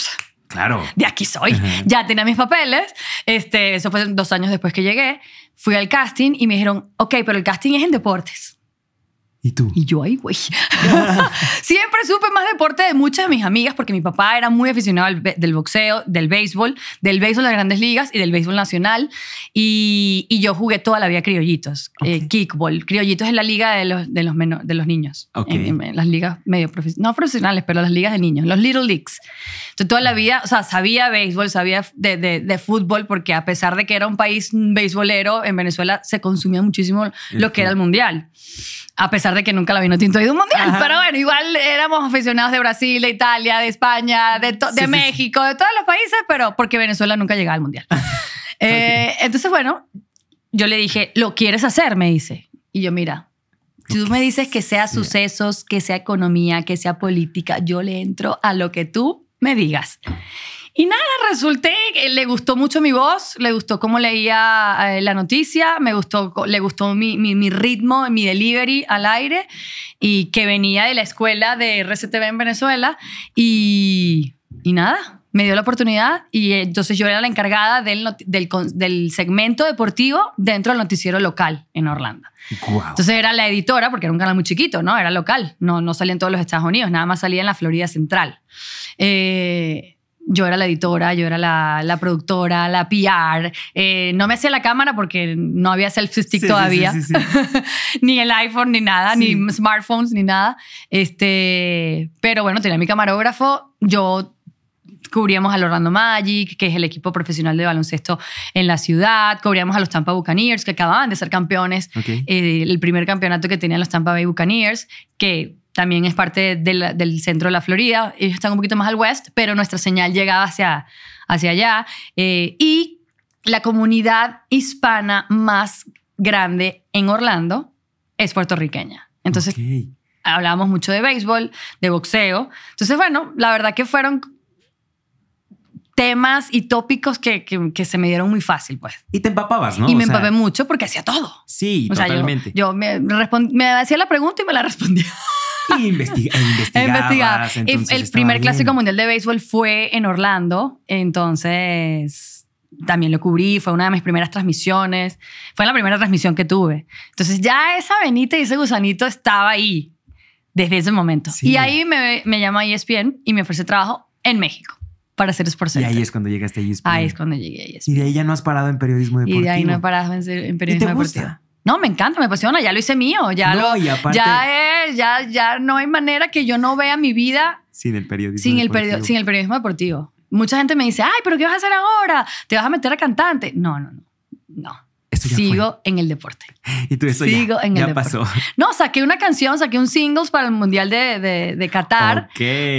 Speaker 2: Claro.
Speaker 1: de aquí soy.
Speaker 2: Ajá.
Speaker 1: Ya tenía mis papeles. Este, eso fue dos años después que llegué. Fui al casting y me dijeron, ok, pero el casting es en deportes.
Speaker 2: ¿Y tú?
Speaker 1: Y yo ahí, güey. [laughs] Siempre supe más deporte de muchas de mis amigas porque mi papá era muy aficionado del boxeo, del béisbol, del béisbol de las grandes ligas y del béisbol nacional. Y, y yo jugué toda la vida criollitos, eh,
Speaker 2: Ok.
Speaker 1: kickball. Criollitos es la liga de los, de los, de los niños.
Speaker 2: Ok.
Speaker 1: En, en- en las ligas medio profesionales, no profesionales, pero las ligas de niños, los Little Leagues. Entonces toda la vida, o sea, sabía béisbol, sabía de, de, de fútbol porque a pesar de que era un país beisbolero, en Venezuela se consumía muchísimo lo que era el mundial. A pesar de que nunca la vino tinto a un mundial.
Speaker 2: Ajá.
Speaker 1: Pero bueno, igual éramos aficionados de Brasil, de Italia, de España, de,
Speaker 2: Sí,
Speaker 1: de
Speaker 2: sí, sí.
Speaker 1: México, de todos los países, pero porque Venezuela nunca llegaba al mundial. [laughs] Eh, entonces, bueno, yo le dije, ¿lo quieres hacer? Me dice. Y yo, mira, si tú me dices que sea. sucesos, que sea economía, que sea política, yo le entro a lo que tú me digas. Y nada, resulté que le gustó mucho mi voz, le gustó cómo leía eh, la noticia, me gustó, le gustó mi, mi, mi ritmo, mi delivery al aire y que venía de la escuela de RCTV en Venezuela y, y nada, me dio la oportunidad y eh, entonces yo era la encargada del, del, del segmento deportivo dentro del noticiero local en Orlando.
Speaker 2: Wow.
Speaker 1: Entonces era la editora, porque era un canal muy chiquito, ¿no? Era local, no, no salía en todos los Estados Unidos, nada más salía en la Florida Central. Eh, yo era la editora, yo era la, la productora, la PR. Eh, no me hacía la cámara porque no había selfie-stick
Speaker 2: Sí, sí,
Speaker 1: todavía.
Speaker 2: sí, sí, sí. [laughs]
Speaker 1: ni el iPhone, ni nada, ni smartphones, ni nada. Este, pero bueno, tenía mi camarógrafo. Yo cubríamos al Orlando Magic, que es el equipo profesional de baloncesto en la ciudad. Cubríamos a los Tampa Buccaneers, que acababan de ser campeones. Eh, el primer campeonato que tenían los Tampa Bay Buccaneers, que también es parte de la- del centro de la Florida. Ellos están un poquito más al west, pero nuestra señal llegaba hacia, hacia allá. Eh, y la comunidad hispana más grande en Orlando es puertorriqueña. Entonces,
Speaker 2: Ok.
Speaker 1: hablábamos mucho de béisbol, de boxeo. Entonces, bueno, la verdad que fueron temas y tópicos que, que- que se me dieron muy fácil, pues.
Speaker 2: Y te empapabas, ¿no?
Speaker 1: y
Speaker 2: O
Speaker 1: me
Speaker 2: sea,
Speaker 1: empapé mucho porque hacía todo.
Speaker 2: Sí,
Speaker 1: O sea, yo-
Speaker 2: totalmente.
Speaker 1: yo, me, respon- me hacía la pregunta y me la respondía.
Speaker 2: Y investi- e investigabas.
Speaker 1: Investigaba. El- primer
Speaker 2: bien.
Speaker 1: clásico mundial de béisbol fue en Orlando, entonces también lo cubrí, fue una de mis primeras transmisiones, fue la primera transmisión que tuve. Entonces ya esa venita y ese gusanito estaba ahí desde ese momento.
Speaker 2: Sí.
Speaker 1: Y ahí me, me llama ESPN y me ofrece trabajo en México para hacer Sports
Speaker 2: Y ahí es cuando llegaste a ESPN.
Speaker 1: Ahí es cuando llegué a
Speaker 2: Y
Speaker 1: ESPN.
Speaker 2: de ahí ya no has parado en periodismo deportivo.
Speaker 1: Y de ahí no he parado en, periodismo
Speaker 2: te gusta?
Speaker 1: deportivo. No, me encanta, me apasiona, ya lo hice mío, ya
Speaker 2: No,
Speaker 1: lo,
Speaker 2: y aparte-
Speaker 1: ya es, ya, ya no hay manera que yo no vea mi vida
Speaker 2: Sin el periodismo
Speaker 1: sin el, sin el periodismo deportivo. Mucha gente me dice, ay, pero ¿qué vas a hacer ahora? ¿Te vas a meter a cantante? No, no, no. No.
Speaker 2: Ya
Speaker 1: Sigo en el deporte.
Speaker 2: fue. [laughs] Y tú eso
Speaker 1: sigo
Speaker 2: ya,
Speaker 1: en el
Speaker 2: ya
Speaker 1: deporte.
Speaker 2: pasó.
Speaker 1: No, saqué una canción, saqué un singles para el Mundial de, de, de Qatar.
Speaker 2: Ok.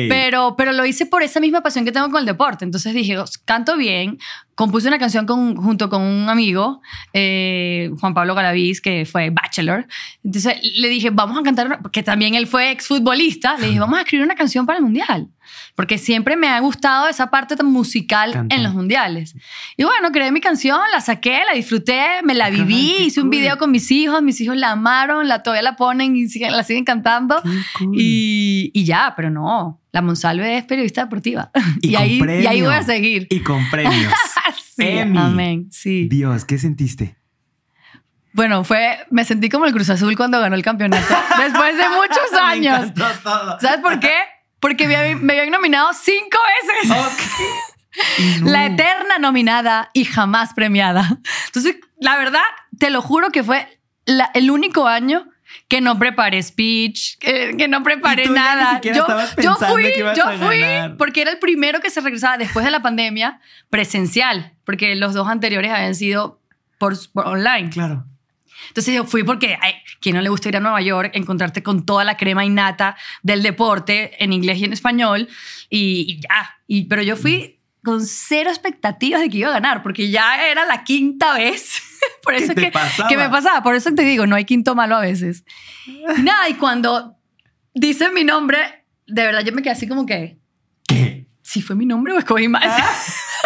Speaker 1: Pero, pero lo hice por esa misma pasión que tengo con el deporte. Entonces dije, "Os- canto bien. Compuse una canción con, junto con un amigo, eh, Juan Pablo Galaviz, que fue Bachelor. Entonces le dije, vamos a cantar, porque también él fue exfutbolista. Le dije, [laughs] vamos a escribir una canción para el Mundial. Porque siempre me ha gustado esa parte tan musical en los mundiales. Y bueno, creé mi canción, la saqué, la disfruté, me la viví, hice un
Speaker 2: cool.
Speaker 1: video con mis hijos, mis hijos la amaron, la, todavía la ponen y siguen- la siguen cantando.
Speaker 2: Qué cool.
Speaker 1: Y, y ya, pero no. La Monsalve es periodista deportiva. [laughs]
Speaker 2: Y
Speaker 1: ahí, y ahí voy a
Speaker 2: premio.
Speaker 1: seguir.
Speaker 2: Y con premios. [laughs]
Speaker 1: Sí, amén. Sí.
Speaker 2: Dios, ¿qué sentiste?
Speaker 1: Bueno, fue, me sentí como el Cruz Azul cuando ganó el campeonato. [laughs] después de muchos años.
Speaker 2: todo.
Speaker 1: ¿Sabes por qué? Porque me, me habían nominado cinco veces.
Speaker 2: No.
Speaker 1: La eterna nominada y jamás premiada. Entonces, la verdad, te lo juro que fue la- el único año que no preparé speech, que, que no preparé
Speaker 2: Y tú ya ni
Speaker 1: nada. yo, yo fui,
Speaker 2: que ibas
Speaker 1: yo
Speaker 2: a
Speaker 1: fui,
Speaker 2: ganar.
Speaker 1: porque era el primero que se regresaba después de la pandemia presencial, porque los dos anteriores habían sido por, por online.
Speaker 2: Claro.
Speaker 1: Entonces yo fui porque, ay, ¿quién no le gusta ir a Nueva York, encontrarte con toda la crema innata del deporte en inglés y en español? Y, y ya. Y, pero yo fui con cero expectativas de que iba a ganar, porque ya era la quinta vez. [laughs] Por
Speaker 2: ¿Qué
Speaker 1: eso que, que me pasaba. Por eso te digo, no hay quinto malo a veces. Y nada, y cuando dicen mi nombre, de verdad yo me quedé así como que,
Speaker 2: ¿Qué?
Speaker 1: si fue mi nombre o escogí mal. [laughs]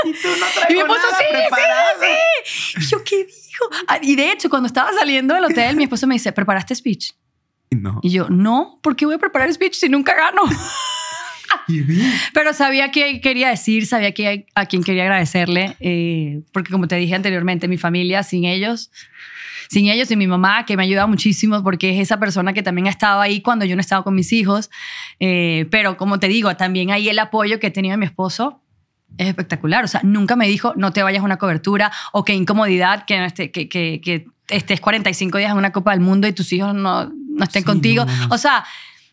Speaker 2: Y tú no
Speaker 1: Y mi
Speaker 2: traigo
Speaker 1: esposo,
Speaker 2: nada
Speaker 1: sí,
Speaker 2: preparado.
Speaker 1: sí, sí. Y yo, ¿qué dijo? Ah, Y de hecho, cuando estaba saliendo del hotel, mi esposo me dice, ¿preparaste speech?
Speaker 2: No.
Speaker 1: Y yo, no, ¿por qué voy a preparar speech si nunca gano? Pero sabía qué quería decir, sabía que, a quién quería agradecerle, eh, porque como te dije anteriormente, mi familia, sin ellos, sin ellos y mi mamá, que me ayuda muchísimo porque es esa persona que también ha estado ahí cuando yo no he estado con mis hijos. Eh, pero como te digo, también ahí el apoyo que he tenido de mi esposo es espectacular. O sea, nunca me dijo, no te vayas a una cobertura o qué incomodidad que, esté, que, que, que estés 45 días en una Copa del Mundo y tus hijos no, no estén contigo. O sea,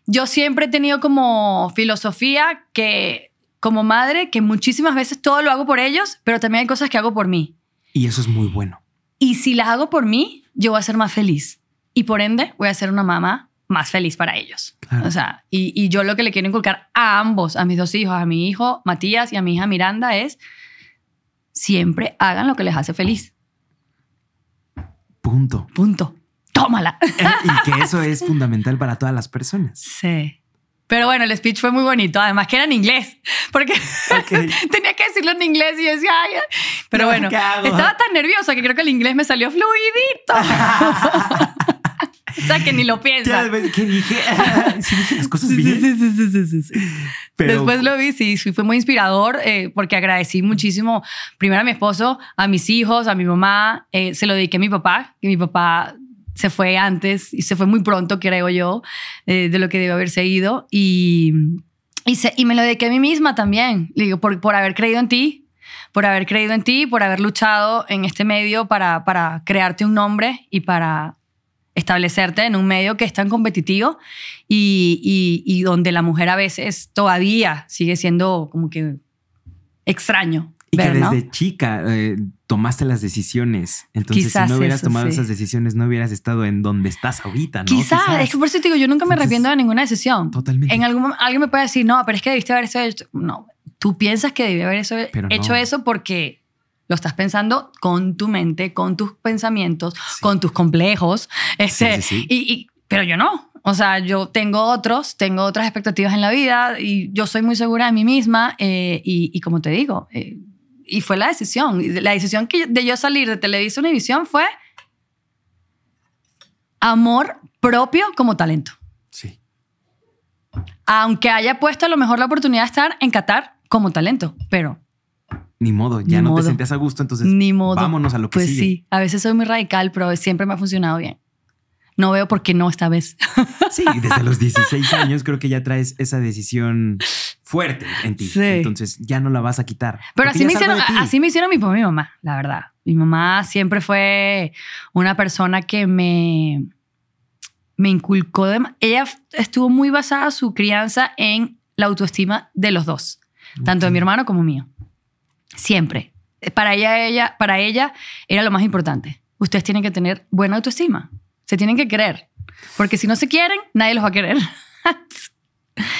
Speaker 1: yo siempre he tenido como filosofía que como madre que muchísimas veces todo lo hago por ellos, pero también hay cosas que hago por mí.
Speaker 2: Y eso es muy bueno.
Speaker 1: Y si las hago por mí, yo voy a ser más feliz. Y por ende, voy a ser una mamá más feliz para ellos. O sea, y, y, yo lo que le quiero inculcar a ambos, a mis dos hijos, a mi hijo Matías y a mi hija Miranda, es siempre hagan lo que les hace feliz.
Speaker 2: Punto.
Speaker 1: Punto tómala.
Speaker 2: Eh, y que eso [laughs] es fundamental para todas las personas.
Speaker 1: Sí. Pero bueno, el speech fue muy bonito, además que era en inglés, porque [laughs] tenía que decirlo en inglés y decía, ay, pero bueno, estaba tan nerviosa que creo que el inglés me salió fluidito. [laughs] o sea, que ni lo piensa.
Speaker 2: ¿Qué dije? sí, dije las cosas
Speaker 1: bien. Sí, sí, sí, sí, sí. Pero... Después lo vi, sí, fue muy inspirador eh, porque agradecí muchísimo, primero a mi esposo, a mis hijos, a mi mamá, eh, se lo dediqué a mi papá, que mi papá se fue antes y se fue muy pronto, creo yo, eh, de lo que debe haberse ido. Y, y, y, me lo dediqué a mí misma también, digo, por, por haber creído en ti, por haber creído en ti, por haber luchado en este medio para, para crearte un nombre y para establecerte en un medio que es tan competitivo y, y, y donde la mujer a veces todavía sigue siendo como que extraño.
Speaker 2: Y que desde chica eh, tomaste las decisiones. Entonces, si no hubieras tomado esas decisiones, no hubieras estado en donde estás ahorita, ¿no?
Speaker 1: Quizás, es que por eso te digo, yo nunca me arrepiento de ninguna decisión.
Speaker 2: Totalmente.
Speaker 1: En algún alguien me puede decir, no, pero es que debiste haber hecho. No, tú piensas que debí haber hecho eso porque lo estás pensando con tu mente, con tus pensamientos, con tus complejos. Este, y, pero yo no. O sea, yo tengo otros, tengo otras expectativas en la vida y yo soy muy segura de mí misma. Eh, y, como te digo, eh, y fue la decisión. La decisión que de yo salir de Televisa Univisión fue amor propio como talento.
Speaker 2: Sí.
Speaker 1: Aunque haya puesto a lo mejor la oportunidad de estar en Qatar como talento, pero...
Speaker 2: Ni modo, ya no te sentías a gusto, entonces ni modo. vámonos a lo que
Speaker 1: pues
Speaker 2: sigue.
Speaker 1: sí, a veces soy muy radical, pero siempre me ha funcionado bien no veo por qué no esta vez. [laughs]
Speaker 2: Sí, desde los 16 años creo que ya traes esa decisión fuerte en ti. Entonces ya no la vas a quitar.
Speaker 1: Pero así me, hicieron, así me hicieron mi, mi mamá, la verdad. Mi mamá siempre fue una persona que me, me inculcó. De, ella estuvo muy basada su crianza en la autoestima de los dos, tanto de mi hermano como mío. Siempre. Para ella, ella, para ella era lo más importante. Ustedes tienen que tener buena autoestima. Se tienen que querer. Porque si no se quieren, nadie los va a querer.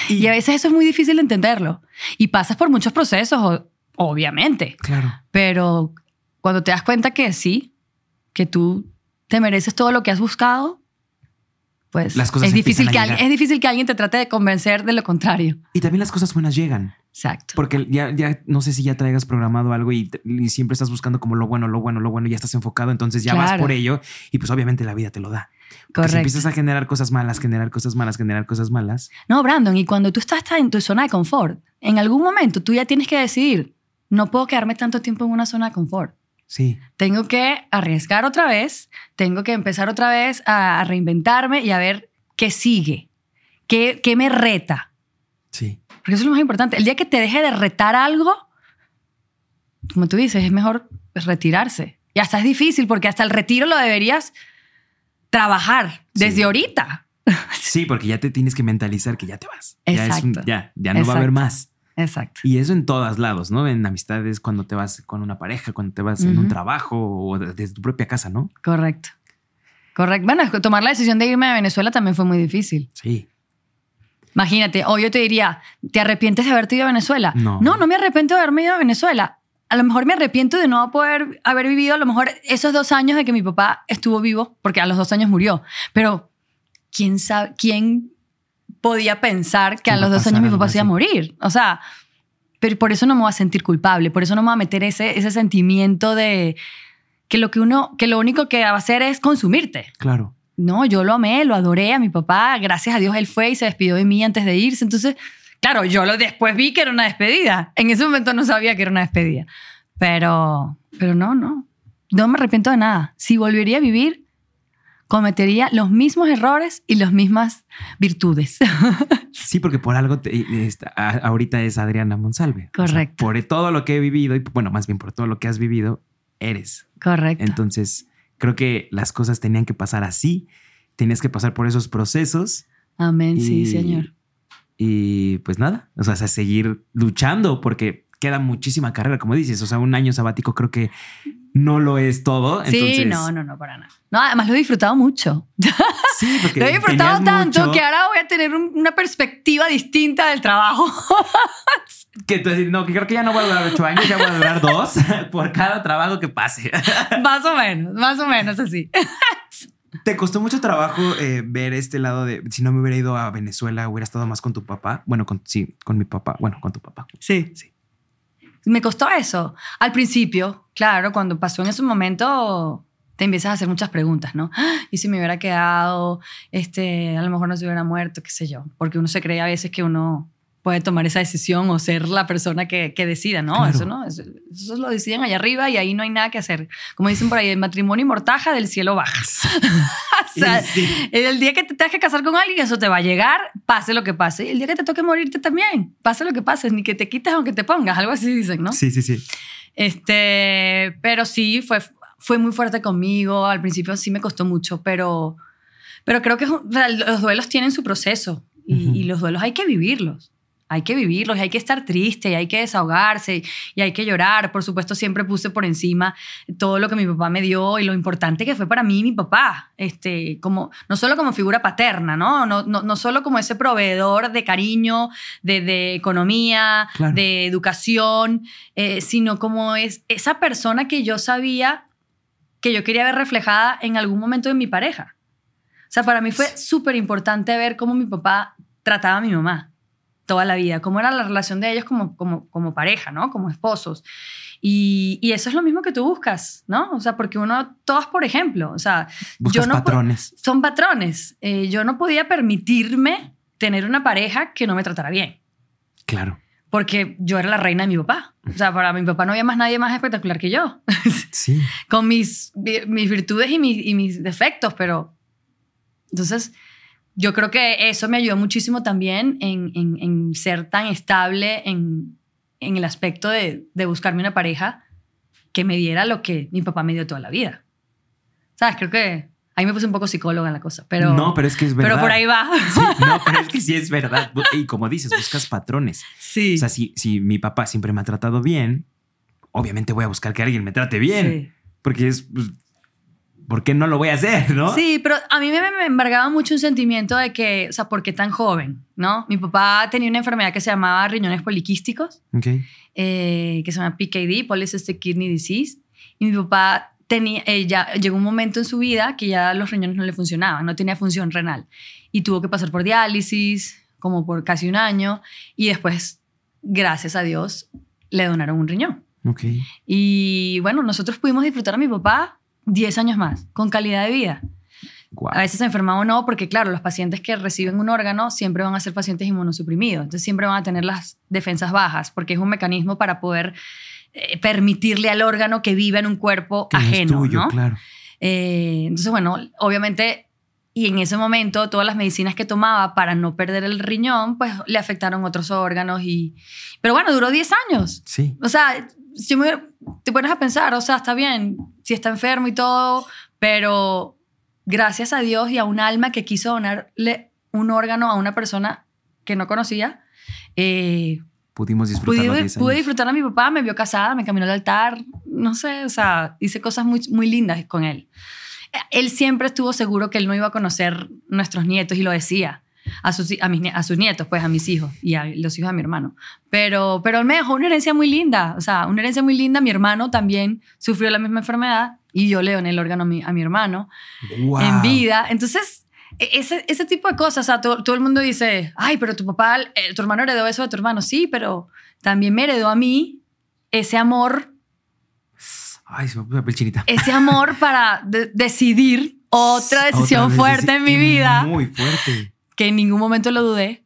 Speaker 1: y, a veces eso es muy difícil de entenderlo. Y pasas por muchos procesos, obviamente.
Speaker 2: Claro.
Speaker 1: Pero cuando te das cuenta que sí, que tú te mereces todo lo que has buscado, pues
Speaker 2: las cosas
Speaker 1: es, difícil que alguien, es difícil que alguien te trate de convencer de lo contrario.
Speaker 2: Y también las cosas buenas llegan.
Speaker 1: Exacto.
Speaker 2: Porque ya, ya no sé si ya traigas programado algo y, siempre estás buscando como lo bueno, lo bueno, lo bueno, y ya estás enfocado, entonces ya vas por ello y pues obviamente la vida te lo da. Correcto. Si empiezas a generar cosas malas, generar cosas malas, generar cosas malas.
Speaker 1: No, Brandon, y cuando tú estás en tu zona de confort, en algún momento tú ya tienes que decidir, no puedo quedarme tanto tiempo en una zona de confort.
Speaker 2: Sí.
Speaker 1: Tengo que arriesgar otra vez, tengo que empezar otra vez a, reinventarme y a ver qué sigue, qué, qué me reta.
Speaker 2: Sí.
Speaker 1: Porque eso es lo más importante. El día que te deje de retar algo, como tú dices, es mejor retirarse. Y hasta es difícil porque hasta el retiro lo deberías trabajar desde ahorita. [laughs]
Speaker 2: Sí, porque ya te tienes que mentalizar que ya te vas. Exacto. Ya, ya, no va a haber más.
Speaker 1: Exacto.
Speaker 2: Y eso en todos lados, ¿no? En amistades, cuando te vas con una pareja, cuando te vas en un trabajo o desde tu propia casa, ¿no?
Speaker 1: Correcto. Correcto. Bueno, tomar la decisión de irme a Venezuela también fue muy difícil.
Speaker 2: Sí.
Speaker 1: Imagínate, o yo te diría, ¿te arrepientes de haberte ido a Venezuela?
Speaker 2: No.
Speaker 1: No, no me arrepiento de haberme ido a Venezuela. A lo mejor me arrepiento de no poder haber vivido a lo mejor esos dos años de que mi papá estuvo vivo, porque a los dos años murió. Pero, ¿quién sabe? ¿Quién podía pensar que a los dos años mi papá se iba a morir? O sea, pero por eso no me voy a sentir culpable, por eso no me voy a meter ese, ese sentimiento de que lo que uno, que lo único que va a hacer es consumirte.
Speaker 2: Claro.
Speaker 1: No, yo lo amé, lo adoré a mi papá. Gracias a Dios él fue y se despidió de mí antes de irse. Entonces, Claro, yo lo después vi que era una despedida. En ese momento no sabía que era una despedida. Pero, pero no, no. No me arrepiento de nada. Si volvería a vivir, cometería los mismos errores y las mismas virtudes. [laughs]
Speaker 2: Sí, porque por algo ahorita es Adriana Monsalve.
Speaker 1: Correcto.
Speaker 2: por todo lo que he vivido, y bueno, más bien por todo lo que has vivido, eres.
Speaker 1: Correcto.
Speaker 2: Entonces, creo que las cosas tenían que pasar así, tenías que pasar por esos procesos.
Speaker 1: Amén, sí, Señor.
Speaker 2: Y pues nada, o sea, seguir luchando porque queda muchísima carrera, como dices, o sea, un año sabático creo que no lo es todo.
Speaker 1: Sí, no, no, no, para nada. No, además lo he disfrutado mucho.
Speaker 2: Sí, [laughs] porque
Speaker 1: lo he disfrutado tanto que ahora voy a tener una perspectiva distinta del trabajo. [laughs]
Speaker 2: que tú no, que creo que ya no voy a durar ocho años, ya voy a durar dos [laughs] por cada trabajo que pase.
Speaker 1: más o menos, más o menos así.
Speaker 2: ¿Te costó mucho trabajo eh, ver este lado de si no me hubiera ido a Venezuela, hubiera estado más con tu papá? Bueno, con, sí, con mi papá. Bueno, con tu papá.
Speaker 1: Sí. Sí. Me costó eso. Al principio, claro, cuando pasó en ese momento, te empiezas a hacer muchas preguntas, ¿no? ¿Y si me hubiera quedado? Este, a lo mejor no se hubiera muerto, qué sé yo. Porque uno se cree a veces que uno puede tomar esa decisión o ser la persona que, que decida, ¿no? Eso, ¿no? Eso, lo deciden allá arriba y ahí no hay nada que hacer. Como dicen por ahí, el matrimonio y mortaja del cielo bajas. [laughs] o sea, el día que te tengas que casar con alguien, eso te va a llegar, pase lo que pase. Y el día que te toque morirte también, pase lo que pase, ni que te quites aunque te pongas, algo así dicen, ¿no?
Speaker 2: Sí, sí, sí.
Speaker 1: Este, pero sí, fue, fue muy fuerte conmigo. Al principio sí me costó mucho, pero, pero creo que los duelos tienen su proceso y los duelos hay que vivirlos hay que vivirlos y hay que estar triste y hay que desahogarse y hay que llorar. Por supuesto, siempre puse por encima todo lo que mi papá me dio y lo importante que fue para mí mi papá, este, como, no solo como figura paterna, ¿no? No, no, no solo como ese proveedor de cariño, de, de economía, de educación, eh, sino como es esa persona que yo sabía que yo quería ver reflejada en algún momento de mi pareja. O sea, para mí fue súper importante ver cómo mi papá trataba a mi mamá toda la vida, cómo era la relación de ellos como, como, como pareja, ¿no? Como esposos. Y, y, eso es lo mismo que tú buscas, ¿no? O sea, porque uno, todos por ejemplo, o sea,
Speaker 2: yo no patrones.
Speaker 1: Son patrones. Eh, yo no podía permitirme tener una pareja que no me tratara bien.
Speaker 2: Claro.
Speaker 1: Porque yo era la reina de mi papá. O sea, para mi papá no había más nadie más espectacular que yo. [laughs]
Speaker 2: Sí.
Speaker 1: Con mis, mis virtudes y mis, y mis defectos, pero... Entonces, yo creo que eso me ayudó muchísimo también en, en, ser tan estable en, en el aspecto de, de, buscarme una pareja que me diera lo que mi papá me dio toda la vida. ¿Sabes? Creo que ahí me puse un poco psicóloga en la cosa, pero...
Speaker 2: No, pero es que es verdad.
Speaker 1: Pero por ahí va.
Speaker 2: no, pero es que sí es verdad. Y como dices, buscas patrones.
Speaker 1: Sí.
Speaker 2: O sea, si, si mi papá siempre me ha tratado bien, obviamente voy a buscar que alguien me trate bien. Sí. Porque es... Pues, ¿por qué no lo voy a hacer, no?
Speaker 1: Sí, pero a mí me, me, embargaba mucho un sentimiento de que, o sea, ¿por qué tan joven, no? Mi papá tenía una enfermedad que se llamaba riñones poliquísticos,
Speaker 2: okay.
Speaker 1: eh, que se llama PKD, Polycystic Kidney Disease, y mi papá tenía, eh, ya llegó un momento en su vida que ya los riñones no le funcionaban, no tenía función renal, y tuvo que pasar por diálisis, como por casi un año, y después, gracias a Dios, le donaron un riñón.
Speaker 2: Okay.
Speaker 1: Y bueno, nosotros pudimos disfrutar a mi papá 10 años más, con calidad de vida. A veces se enferma o no, porque claro, los pacientes que reciben un órgano siempre van a ser pacientes inmunosuprimidos, entonces siempre van a tener las defensas bajas, porque es un mecanismo para poder eh, permitirle al órgano que viva en un cuerpo ajeno.
Speaker 2: Es tuyo, claro.
Speaker 1: Eh, entonces, bueno, obviamente, y en ese momento todas las medicinas que tomaba para no perder el riñón, pues le afectaron otros órganos y... Pero bueno, duró 10 años.
Speaker 2: Sí.
Speaker 1: O sea, si me, te pones a pensar, o sea, está bien, si está enfermo y todo, pero gracias a Dios y a un alma que quiso donarle un órgano a una persona que no conocía, eh,
Speaker 2: pudimos disfrutar.
Speaker 1: Pude, pude disfrutar a mi papá, me vio casada, me caminó al altar, no sé, o sea, hice cosas muy, muy lindas con él. Él siempre estuvo seguro que él no iba a conocer nuestros nietos y lo decía a sus, a, mis, a sus nietos, pues a mis hijos y a los hijos de mi hermano. Pero, pero él me dejó una herencia muy linda, o sea, una herencia muy linda. Mi hermano también sufrió la misma enfermedad y yo le doné el órgano a mi, a mi hermano en vida. Entonces, e, ese, ese tipo de cosas, o sea, todo, todo, el mundo dice, ay, pero tu papá, eh, tu hermano heredó eso de tu hermano. Sí, pero también me heredó a mí ese amor.
Speaker 2: Ay, se me chinita.
Speaker 1: Ese amor para decidir otra decisión otra fuerte en mi vida.
Speaker 2: Muy fuerte
Speaker 1: que en ningún momento lo dudé.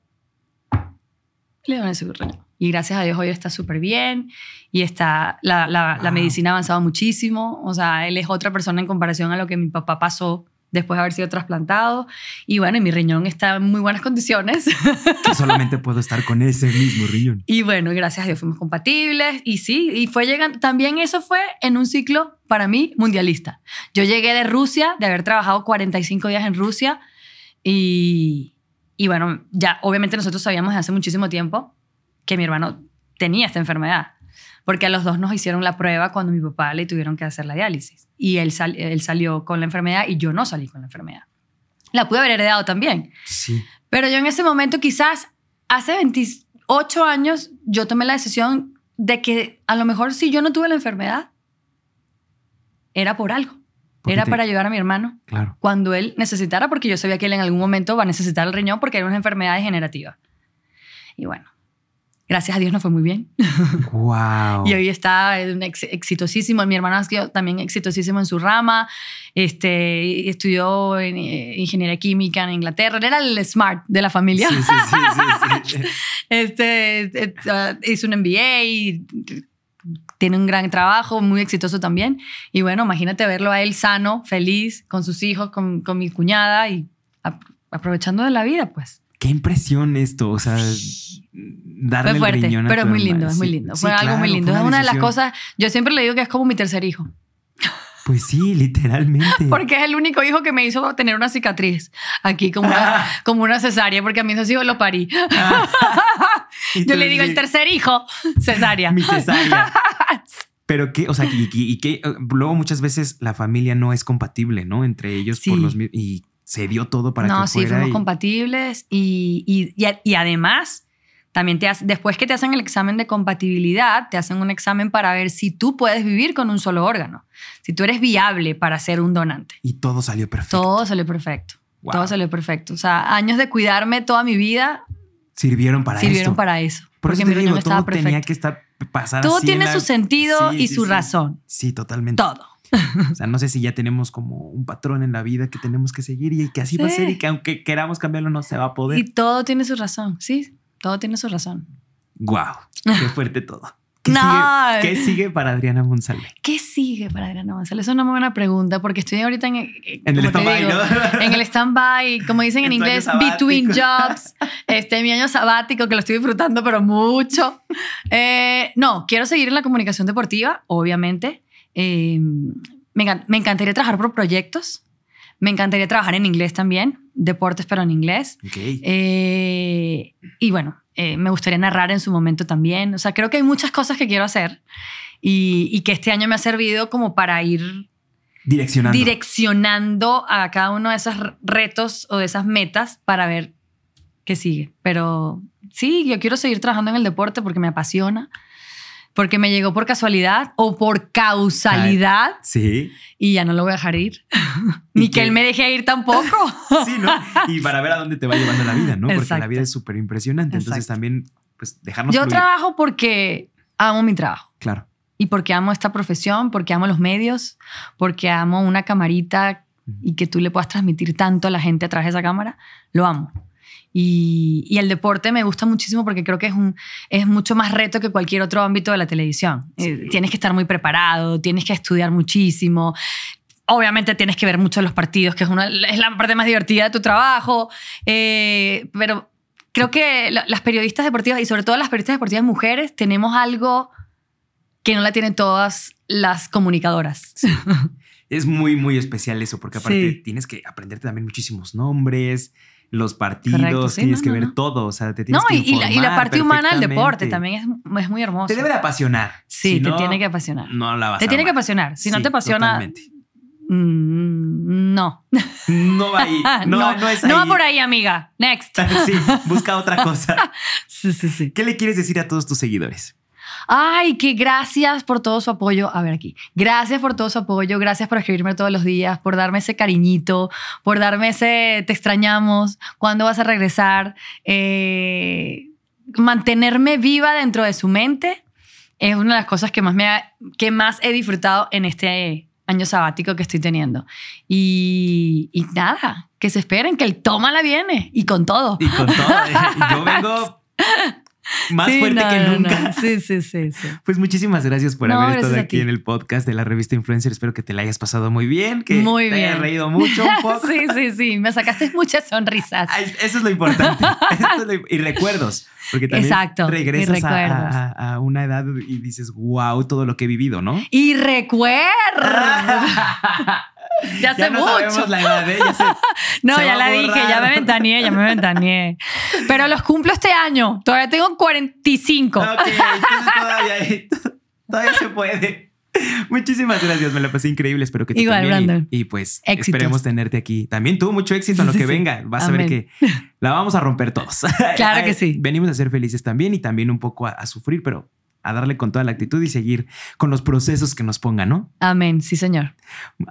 Speaker 1: Le doné su riñón. Y gracias a Dios hoy está súper bien y está, la, la, la, medicina ha avanzado muchísimo. O sea, él es otra persona en comparación a lo que mi papá pasó después de haber sido trasplantado. Y bueno, y mi riñón está en muy buenas condiciones.
Speaker 2: Que solamente puedo estar con ese mismo riñón.
Speaker 1: Y bueno, gracias a Dios fuimos compatibles. Y sí, y fue llegando, también eso fue en un ciclo para mí mundialista. Yo llegué de Rusia, de haber trabajado 45 días en Rusia. Y, y bueno, ya obviamente nosotros sabíamos desde hace muchísimo tiempo que mi hermano tenía esta enfermedad porque a los dos nos hicieron la prueba cuando mi papá le tuvieron que hacer la diálisis. Y él, él salió con la enfermedad y yo no salí con la enfermedad. La pude haber heredado también.
Speaker 2: Sí.
Speaker 1: Pero yo en ese momento, quizás hace 28 años, yo tomé la decisión de que a lo mejor si yo no tuve la enfermedad, era por algo. Era para ayudar a mi hermano.
Speaker 2: Claro.
Speaker 1: Cuando él necesitara, porque yo sabía que él en algún momento va a necesitar el riñón porque era una enfermedad degenerativa. Y bueno, Gracias a Dios no fue muy bien. [laughs]
Speaker 2: Wow.
Speaker 1: y hoy está exitosísimo. Mi hermano ha sido también exitosísimo en su rama. Este, estudió en, eh, ingeniería química en Inglaterra. Él era el smart de la familia.
Speaker 2: Sí, sí, sí, [laughs]
Speaker 1: este, eh, hizo un MBA y tiene un gran trabajo, muy exitoso también. Y bueno, imagínate verlo a él sano, feliz, con sus hijos, con, con mi cuñada y aprovechando de la vida, pues.
Speaker 2: Qué impresión esto, o sea, darle
Speaker 1: Fue fuerte,
Speaker 2: el riñón a
Speaker 1: pero muy lindo, es muy lindo. Fue algo muy lindo. Es una, de las cosas, yo siempre le digo que es como mi tercer hijo. [laughs]
Speaker 2: Pues sí, literalmente.
Speaker 1: Porque es el único hijo que me hizo tener una cicatriz aquí, como una, [laughs] como una cesárea, porque a mí esos hijos lo parí. [laughs] yo le digo el tercer hijo, cesárea.
Speaker 2: Mi cesárea. Pero que, o sea, y, que luego muchas veces la familia no es compatible, ¿no? Entre ellos por los y se dio todo para que fuera.
Speaker 1: No, sí, fuimos compatibles y, y, y, además también te después que te hacen el examen de compatibilidad, te hacen un examen para ver si tú puedes vivir con un solo órgano, si tú eres viable para ser un donante.
Speaker 2: Y todo salió perfecto.
Speaker 1: Todo salió perfecto. Todo salió perfecto. O sea, años de cuidarme toda mi vida
Speaker 2: sirvieron para
Speaker 1: sirvieron para eso.
Speaker 2: porque mi riñón estaba perfecto. tenía que estar pasar
Speaker 1: Todo tiene su sentido y su razón.
Speaker 2: Sí, totalmente.
Speaker 1: Todo. [laughs]
Speaker 2: O sea, no sé si ya tenemos como un patrón en la vida que tenemos que seguir y que así va a ser y que aunque queramos cambiarlo no se va a poder.
Speaker 1: Y todo tiene su razón, sí, todo tiene su razón.
Speaker 2: Wow, qué fuerte todo. ¿Qué,
Speaker 1: no.
Speaker 2: sigue, ¿Qué sigue para Adriana Monsalve?
Speaker 1: ¿Qué sigue para Adriana Monsalve? Es una muy buena pregunta porque estoy ahorita en,
Speaker 2: en el stand-by, ¿no?
Speaker 1: En el stand-by, como dicen en, [laughs] inglés, between jobs. Este, mi año sabático que lo estoy disfrutando, pero mucho. Eh, no, quiero seguir en la comunicación deportiva, obviamente. Eh, me, me, encantaría trabajar por proyectos. Me encantaría trabajar en inglés también, deportes, pero en inglés. Eh, y bueno, eh, me gustaría narrar en su momento también. O sea, creo que hay muchas cosas que quiero hacer y, y que este año me ha servido como para ir
Speaker 2: direccionando.
Speaker 1: direccionando a cada uno de esos retos o de esas metas para ver qué sigue. Pero sí, yo quiero seguir trabajando en el deporte porque me apasiona porque me llegó por casualidad o por causalidad.
Speaker 2: Sí.
Speaker 1: Y ya no lo voy a dejar ir. [laughs] Ni que él me deje ir tampoco. [laughs]
Speaker 2: sí, ¿no? Y para ver a dónde te va llevando la vida, ¿no? Porque la vida es súper impresionante. Entonces también, pues, dejarnos.
Speaker 1: Yo trabajo porque amo mi trabajo.
Speaker 2: Claro.
Speaker 1: Y porque amo esta profesión, porque amo los medios, porque amo una camarita y que tú le puedas transmitir tanto a la gente a través de esa cámara. Lo amo. Y, el deporte me gusta muchísimo porque creo que es, un, es mucho más reto que cualquier otro ámbito de la televisión. Eh, tienes que estar muy preparado, tienes que estudiar muchísimo. Obviamente tienes que ver mucho los partidos, que es, una, es la parte más divertida de tu trabajo. Eh, pero creo que las periodistas deportivas y sobre todo las periodistas deportivas mujeres tenemos algo que no la tienen todas las comunicadoras.
Speaker 2: Es muy, muy especial eso, porque aparte tienes que aprenderte también muchísimos nombres, los partidos, tienes que ver todo, o sea, te tienes
Speaker 1: no,
Speaker 2: que
Speaker 1: y, la, y la parte humana del deporte también es, es muy hermoso.
Speaker 2: Te debe de apasionar.
Speaker 1: Sí, te tiene que apasionar.
Speaker 2: No la vas
Speaker 1: Te tiene que apasionar. Si no te apasiona. Mm, no. [laughs]
Speaker 2: No va ahí. [laughs] No, no, no es ahí.
Speaker 1: No va por ahí, amiga. Next. [laughs]
Speaker 2: sí, busca otra cosa.
Speaker 1: sí, sí, sí.
Speaker 2: ¿Qué le quieres decir a todos tus seguidores?
Speaker 1: Ay, que gracias por todo su apoyo. A ver aquí. Gracias por todo su apoyo. Gracias por escribirme todos los días, por darme ese cariñito, por darme ese te extrañamos. ¿Cuándo vas a regresar? Eh, mantenerme viva dentro de su mente es una de las cosas que más, me que más he disfrutado en este año sabático que estoy teniendo. Y, y nada, que se esperen, que el toma la viene y con todo.
Speaker 2: Y con todo. [laughs] Yo vengo más fuerte que nunca.
Speaker 1: Sí, sí, sí,
Speaker 2: Pues muchísimas gracias por haber estado aquí en el podcast de la revista Influencer. Espero que te la hayas pasado muy bien, que
Speaker 1: muy
Speaker 2: te hayas reído mucho un [laughs] poco.
Speaker 1: sí, sí, sí. Me sacaste muchas sonrisas.
Speaker 2: Eso es lo importante. [laughs] y recuerdos. Porque también Exacto, regresas a, una edad y dices, wow, todo lo que he vivido, ¿no?
Speaker 1: Y recuerdo. [laughs] [laughs] Ya hace no mucho.
Speaker 2: la edad, ¿eh? [laughs]
Speaker 1: no, ya la dije, ya me ventaneé, ya me ventaneé. Pero los cumplo este año. Todavía tengo 45. Ok,
Speaker 2: todavía, [laughs] todavía se puede. Muchísimas gracias, me la pasé increíble. Espero que te
Speaker 1: Igual, Brandon.
Speaker 2: Y, pues esperemos tenerte aquí. También tuvo mucho éxito en lo que venga. Vas a ver que la vamos a romper todos.
Speaker 1: Claro que sí.
Speaker 2: Venimos a ser felices también y también un poco a sufrir, pero a darle con toda la actitud y seguir con los procesos que nos pongan, ¿no?
Speaker 1: Amén, sí, señor.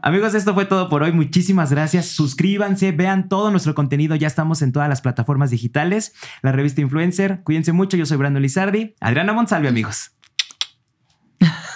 Speaker 2: Amigos, esto fue todo por hoy. Muchísimas gracias. Suscríbanse, vean todo nuestro contenido. Ya estamos en todas las plataformas digitales. La revista Influencer. Cuídense mucho. Yo soy Brando Lizardi. Adriana Monsalve, amigos. [laughs]